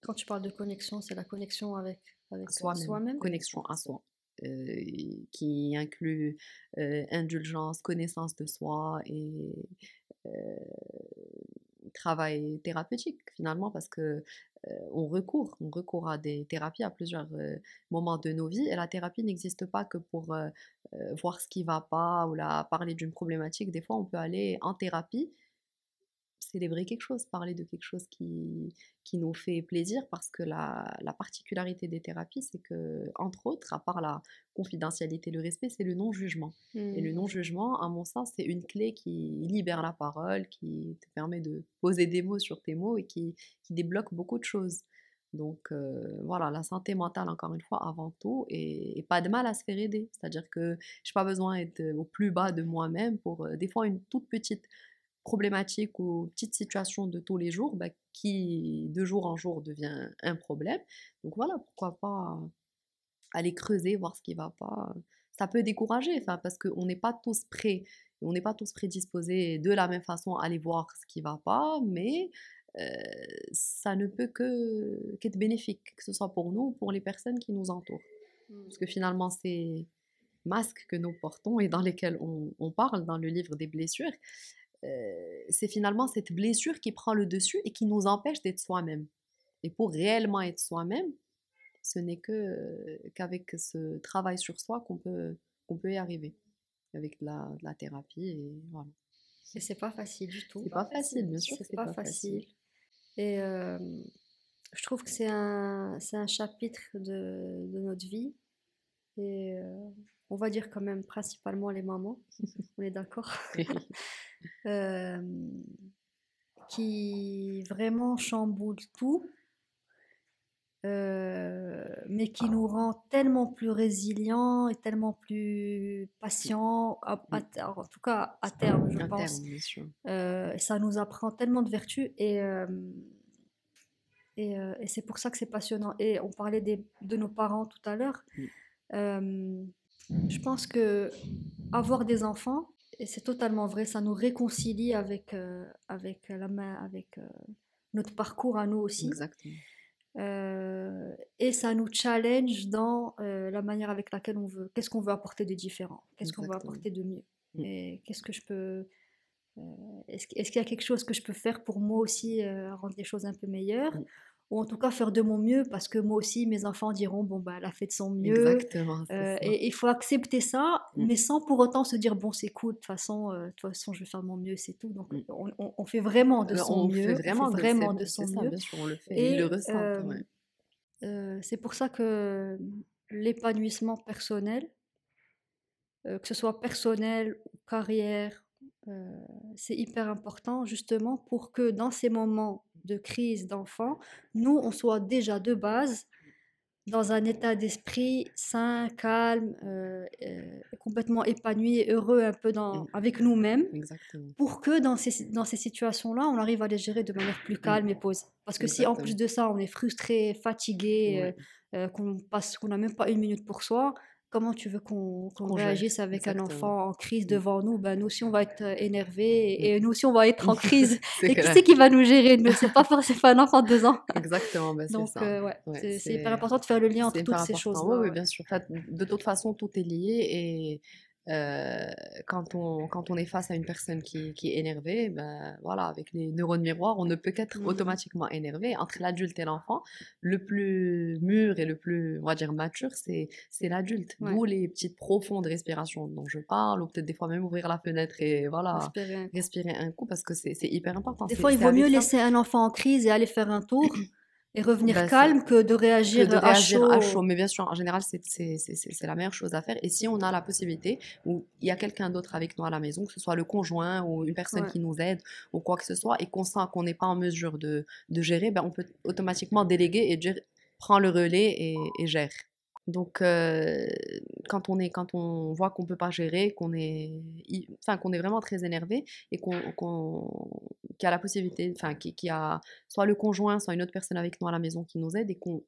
Quand tu parles de connexion, c'est la connexion avec, avec soi-même. connexion à soi. Euh, qui inclut euh, indulgence, connaissance de soi et travail thérapeutique finalement parce que on recourt, on recourt à des thérapies à plusieurs moments de nos vies et la thérapie n'existe pas que pour voir ce qui va pas ou la parler d'une problématique. Des fois, on peut aller en thérapie célébrer quelque chose, parler de quelque chose qui, qui nous fait plaisir, parce que la, la particularité des thérapies, c'est que, entre autres, à part la confidentialité, le respect, c'est le non-jugement. Et le mmh. non-jugement, à mon sens, c'est une clé qui libère la parole, qui te permet de poser des mots sur tes mots et qui, qui débloque beaucoup de choses. Donc euh, voilà, la santé mentale, encore une fois, avant tout, et, pas de mal à se faire aider. C'est-à-dire que je n'ai pas besoin d'être au plus bas de moi-même pour, euh, des fois, une toute petite problématique ou petite situation de tous les jours bah, qui de jour en jour devient un problème. Donc voilà, pourquoi pas aller creuser, voir ce qui va pas. Ça peut décourager, parce qu'on n'est pas tous prêts, on n'est pas tous prédisposés de la même façon à aller voir ce qui va pas, mais euh, ça ne peut que qu'être bénéfique, que ce soit pour nous ou pour les personnes qui nous entourent. Parce que mmh. finalement, ces masques que nous portons et dans lesquels on, on parle dans le livre des blessures, c'est finalement cette blessure qui prend le dessus et qui nous empêche d'être soi-même. Et pour réellement être soi-même, ce n'est que qu'avec ce travail sur soi qu'on peut, qu'on peut y arriver, avec de la, la thérapie et voilà. Et c'est pas facile du tout. C'est pas facile, bien sûr. C'est pas, pas, facile. Et euh, je trouve que c'est un, un chapitre de, de, notre vie. Et euh, on va dire quand même principalement les mamans, on est d'accord, euh, qui vraiment chamboule tout, euh, mais qui nous rend tellement plus résilients et tellement plus patients, en tout cas à terme, je pense. Euh, ça nous apprend tellement de vertus et, et, c'est pour ça que c'est passionnant. Et on parlait des, de nos parents tout à l'heure. Je pense que avoir des enfants, et c'est totalement vrai, ça nous réconcilie avec, euh, avec, la main, avec euh, notre parcours à nous aussi. Exactement. Euh, et ça nous challenge dans la manière avec laquelle on veut, qu'est-ce qu'on veut apporter de différent, qu'est-ce qu'on veut apporter de mieux, mm. et qu'est-ce que je peux, est-ce, qu'il y a quelque chose que je peux faire pour moi aussi rendre les choses un peu meilleures, mm ou en tout cas faire de mon mieux parce que moi aussi mes enfants diront bon bah elle a fait de son mieux. Exactement, euh, et il faut accepter ça mmh. mais sans pour autant se dire bon c'est cool de toute façon euh, de toute façon je vais faire de mon mieux c'est tout. Donc mmh. on, fait vraiment de son mieux fait vraiment, on fait vraiment de, son mieux. bien sûr, on le fait et, le ressent euh, c'est pour ça que l'épanouissement personnel que ce soit personnel ou carrière c'est hyper important justement pour que dans ces moments de crise d'enfant, nous, on soit déjà de base dans un état d'esprit sain, calme, euh, euh, complètement épanoui et heureux un peu dans, mmh. avec nous-mêmes, pour que dans ces, dans ces situations-là, on arrive à les gérer de manière plus mmh. calme et posée. Parce que si en plus de ça, on est frustré, fatigué, euh, qu'on passe, qu'on n'a même pas une minute pour soi, comment tu veux qu'on réagisse avec un enfant en crise devant nous? Ben, Nous aussi, on va être euh, énervé et, nous aussi, on va être en crise. et qui c'est qui va nous gérer? Nous, c'est pas forcément un enfant de deux ans. Exactement, ben, Donc. Euh, ouais, c'est hyper important de faire le lien entre toutes ces choses. Oui, bien sûr. de toute façon, tout est lié et euh, quand, on, quand on est face à une personne qui, qui, est énervée, ben voilà, avec les neurones miroirs, on ne peut qu'être mmh. automatiquement énervé. Entre l'adulte et l'enfant, le plus mûr et le plus, on va dire, mature, c'est l'adulte. D'où les petites profondes respirations dont je parle, ou peut-être des fois même ouvrir la fenêtre et voilà, respirer, un coup parce que c'est hyper important. Des fois, il vaut mieux laisser un enfant en crise et aller faire un tour. Et revenir bah, calme que de réagir, à, chaud. Mais bien sûr, en général, c'est la meilleure chose à faire. Et si on a la possibilité, ou il y a quelqu'un d'autre avec nous à la maison, que ce soit le conjoint ou une personne qui nous aide ou quoi que ce soit, et qu'on sent qu'on n'est pas en mesure de, de gérer, ben on peut automatiquement déléguer et dire prends le relais et, et gère. Donc, euh, quand, on est, quand on voit qu'on peut pas gérer, qu'on est, enfin, est vraiment très énervé et qu'on, y a la possibilité, enfin, qu'il y a soit le conjoint, soit une autre personne avec nous à la maison qui nous aide et qu'on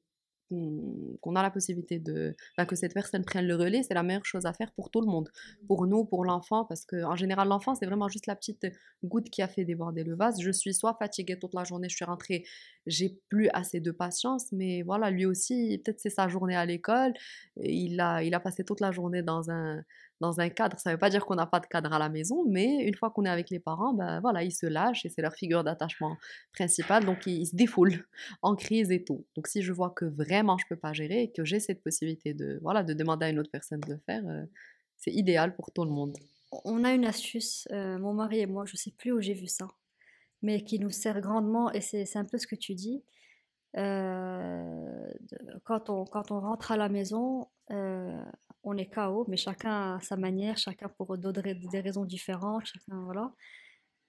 qu'on a la possibilité de que cette personne prenne le relais, c'est la meilleure chose à faire pour tout le monde, pour nous, pour l'enfant, parce que en général l'enfant c'est vraiment juste la petite goutte qui a fait déborder le vase. Je suis soit fatiguée toute la journée, je suis rentrée, j'ai plus assez de patience, mais voilà lui aussi peut-être c'est sa journée à l'école, il a il a passé toute la journée dans un dans un cadre. Ça ne veut pas dire qu'on n'a pas de cadre à la maison, mais une fois qu'on est avec les parents, ben voilà, ils se lâchent et c'est leur figure d'attachement principale, donc ils, se défoulent en crise et tout. Donc si je vois que vraiment je peux pas gérer et que j'ai cette possibilité de voilà de demander à une autre personne de le faire, euh, c'est idéal pour tout le monde. On a une astuce, euh, mon mari et moi, je sais plus où j'ai vu ça, mais qui nous sert grandement et c'est un peu ce que tu dis. Euh, quand, on, quand on rentre à la maison, on est KO, mais chacun à sa manière, chacun pour des raisons différentes, chacun, voilà.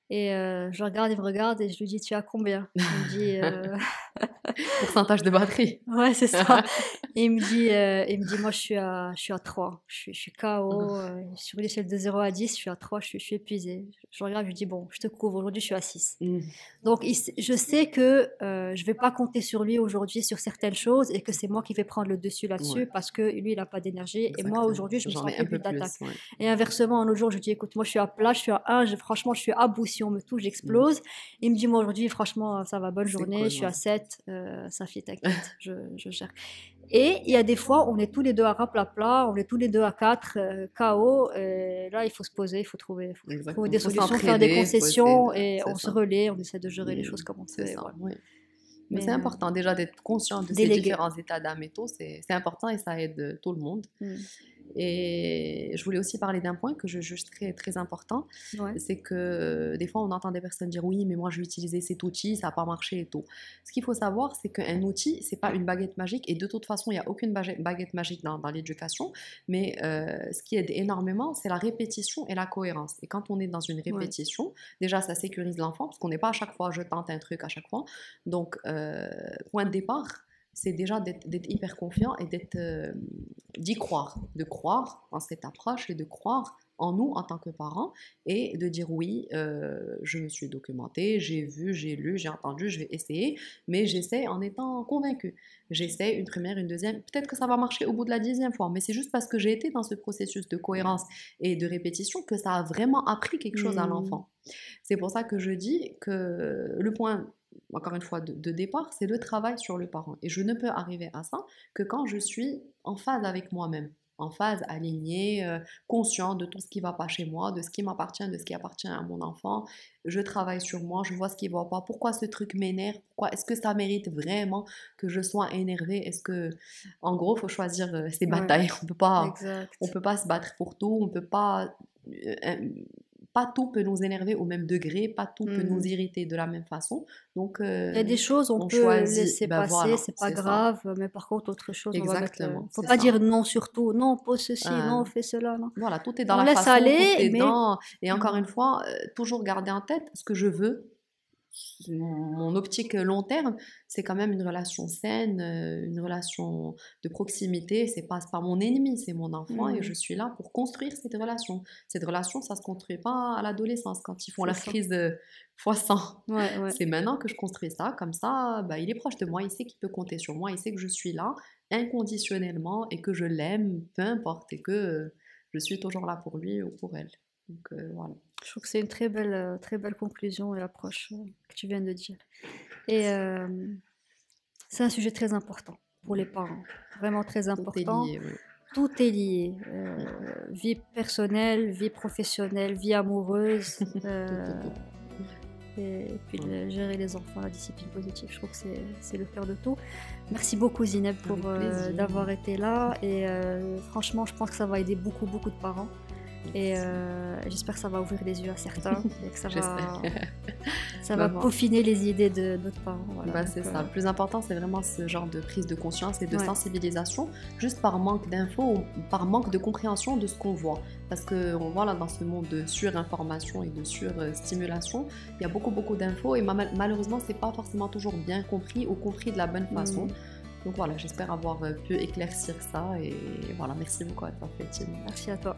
Et euh, je regarde, il me regarde et je lui dis Tu as combien? Il me dit euh, Pourcentage de batterie. Ouais, c'est ça. et il me dit, euh, il me dit Moi, je suis à, je suis à 3. Je suis, je suis KO. sur l'échelle de 0 à 10, je suis à 3. Je suis, je suis épuisée. Je regarde, je lui dis Bon, je te couvre. Aujourd'hui, je suis à 6. Mmh. Donc, je sais que je ne vais pas compter sur lui aujourd'hui sur certaines choses et que c'est moi qui vais prendre le dessus là-dessus parce que lui, il n'a pas d'énergie. Et moi, aujourd'hui, je me sens un peu d'attaque. Et inversement, un autre jour, je dis Écoute, moi, je suis à plat, je suis à 1. franchement, je suis à bout on me touche, j'explose. Il me dit, moi aujourd'hui, franchement, ça va, bonne journée, je suis à 7, euh, ça fait t'inquiète, je, je, gère. Et il y a des fois, on est tous les deux à plat, on est tous les deux à 4, euh, KO. Et là, il faut se poser, il faut trouver, trouver des solutions, faire des concessions et on se relaie, on essaie de gérer les choses comme on sait. Mais, c'est euh, important déjà d'être conscient de ces différents états d'âme et tout. C'est important et ça aide tout le monde. Mm. Et je voulais aussi parler d'un point que je juge très, très important. C'est que des fois, on entend des personnes dire Oui, mais moi, je vais utiliser cet outil, ça n'a pas marché et tout. Ce qu'il faut savoir, c'est qu'un outil, c'est pas une baguette magique. Et de toute façon, il n'y a aucune baguette magique dans, dans l'éducation. Mais euh, ce qui aide énormément, c'est la répétition et la cohérence. Et quand on est dans une répétition, déjà, ça sécurise l'enfant parce qu'on n'est pas à chaque fois, je tente un truc à chaque fois. Donc, euh, point de départ, c'est déjà d'être hyper confiant et d'être euh, d'y croire, de croire en cette approche et de croire en nous en tant que parents et de dire oui, euh, je me suis documenté, j'ai vu, j'ai lu, j'ai entendu, je vais essayer, mais j'essaie en étant convaincu. J'essaie une première, une deuxième, peut-être que ça va marcher au bout de la dixième fois, mais c'est juste parce que j'ai été dans ce processus de cohérence et de répétition que ça a vraiment appris quelque chose à mmh. l'enfant. C'est pour ça que je dis que le point encore une fois, de, départ, c'est le travail sur le parent. Et je ne peux arriver à ça que quand je suis en phase avec moi-même, en phase, alignée, euh, conscient de tout ce qui va pas chez moi, de ce qui m'appartient, de ce qui appartient à mon enfant. Je travaille sur moi, je vois ce qui va pas. Pourquoi ce truc m'énerve Pourquoi Est-ce que ça mérite vraiment que je sois énervée? Est-ce que, en gros, faut choisir euh, ses batailles. On peut pas, on peut pas se battre pour tout. On peut pas euh, pas tout peut nous énerver au même degré, pas tout peut nous mmh. irriter de la même façon. Donc, il y a des choses on, peut laisser ben passer, c'est pas grave, mais par contre autre chose, Exactement. On va faut pas dire non surtout, non pose ceci, non fais cela, non. Voilà, tout est dans on la laisse façon, aller, mais... et encore mmh. une fois, euh, toujours garder en tête ce que je veux, mon, optique long terme, c'est quand même une relation saine, euh, une relation de proximité. C'est pas, pas mon ennemi, c'est mon enfant et je mmh. suis là pour construire cette relation. Cette relation, ça se construit pas à l'adolescence quand ils font la crise de fois 100. C'est maintenant que je construis ça, comme ça, bah, il est proche de moi, il sait qu'il peut compter sur moi, il sait que je suis là inconditionnellement et que je l'aime, peu importe, et que je suis toujours là pour lui ou pour elle. Donc euh, voilà. Je trouve que c'est une très belle, euh, très belle conclusion et approche euh, que tu viens de dire. Et c'est un sujet très important pour les parents, vraiment très important. Tout est lié. vie personnelle, vie professionnelle, vie amoureuse. et puis gérer les enfants, la discipline positive. Je trouve que c'est le cœur de tout. Merci beaucoup Zineb pour d'avoir été là et franchement je pense que ça va aider beaucoup beaucoup de parents. Et euh, j'espère que ça va ouvrir les yeux à certains et que ça va, ça va peaufiner les idées de d'autres parents. Bah, c'est ça. Euh, le plus important, c'est vraiment ce genre de prise de conscience et de sensibilisation, juste par manque d'infos ou par manque de compréhension de ce qu'on voit. Parce que on voit là dans ce monde de surinformation et de surstimulation, il y a beaucoup beaucoup d'infos et malheureusement, c'est pas forcément toujours bien compris ou compris de la bonne façon. Mm. Donc voilà, j'espère avoir pu éclaircir ça et voilà, merci beaucoup à toi, Fétine. Merci à toi.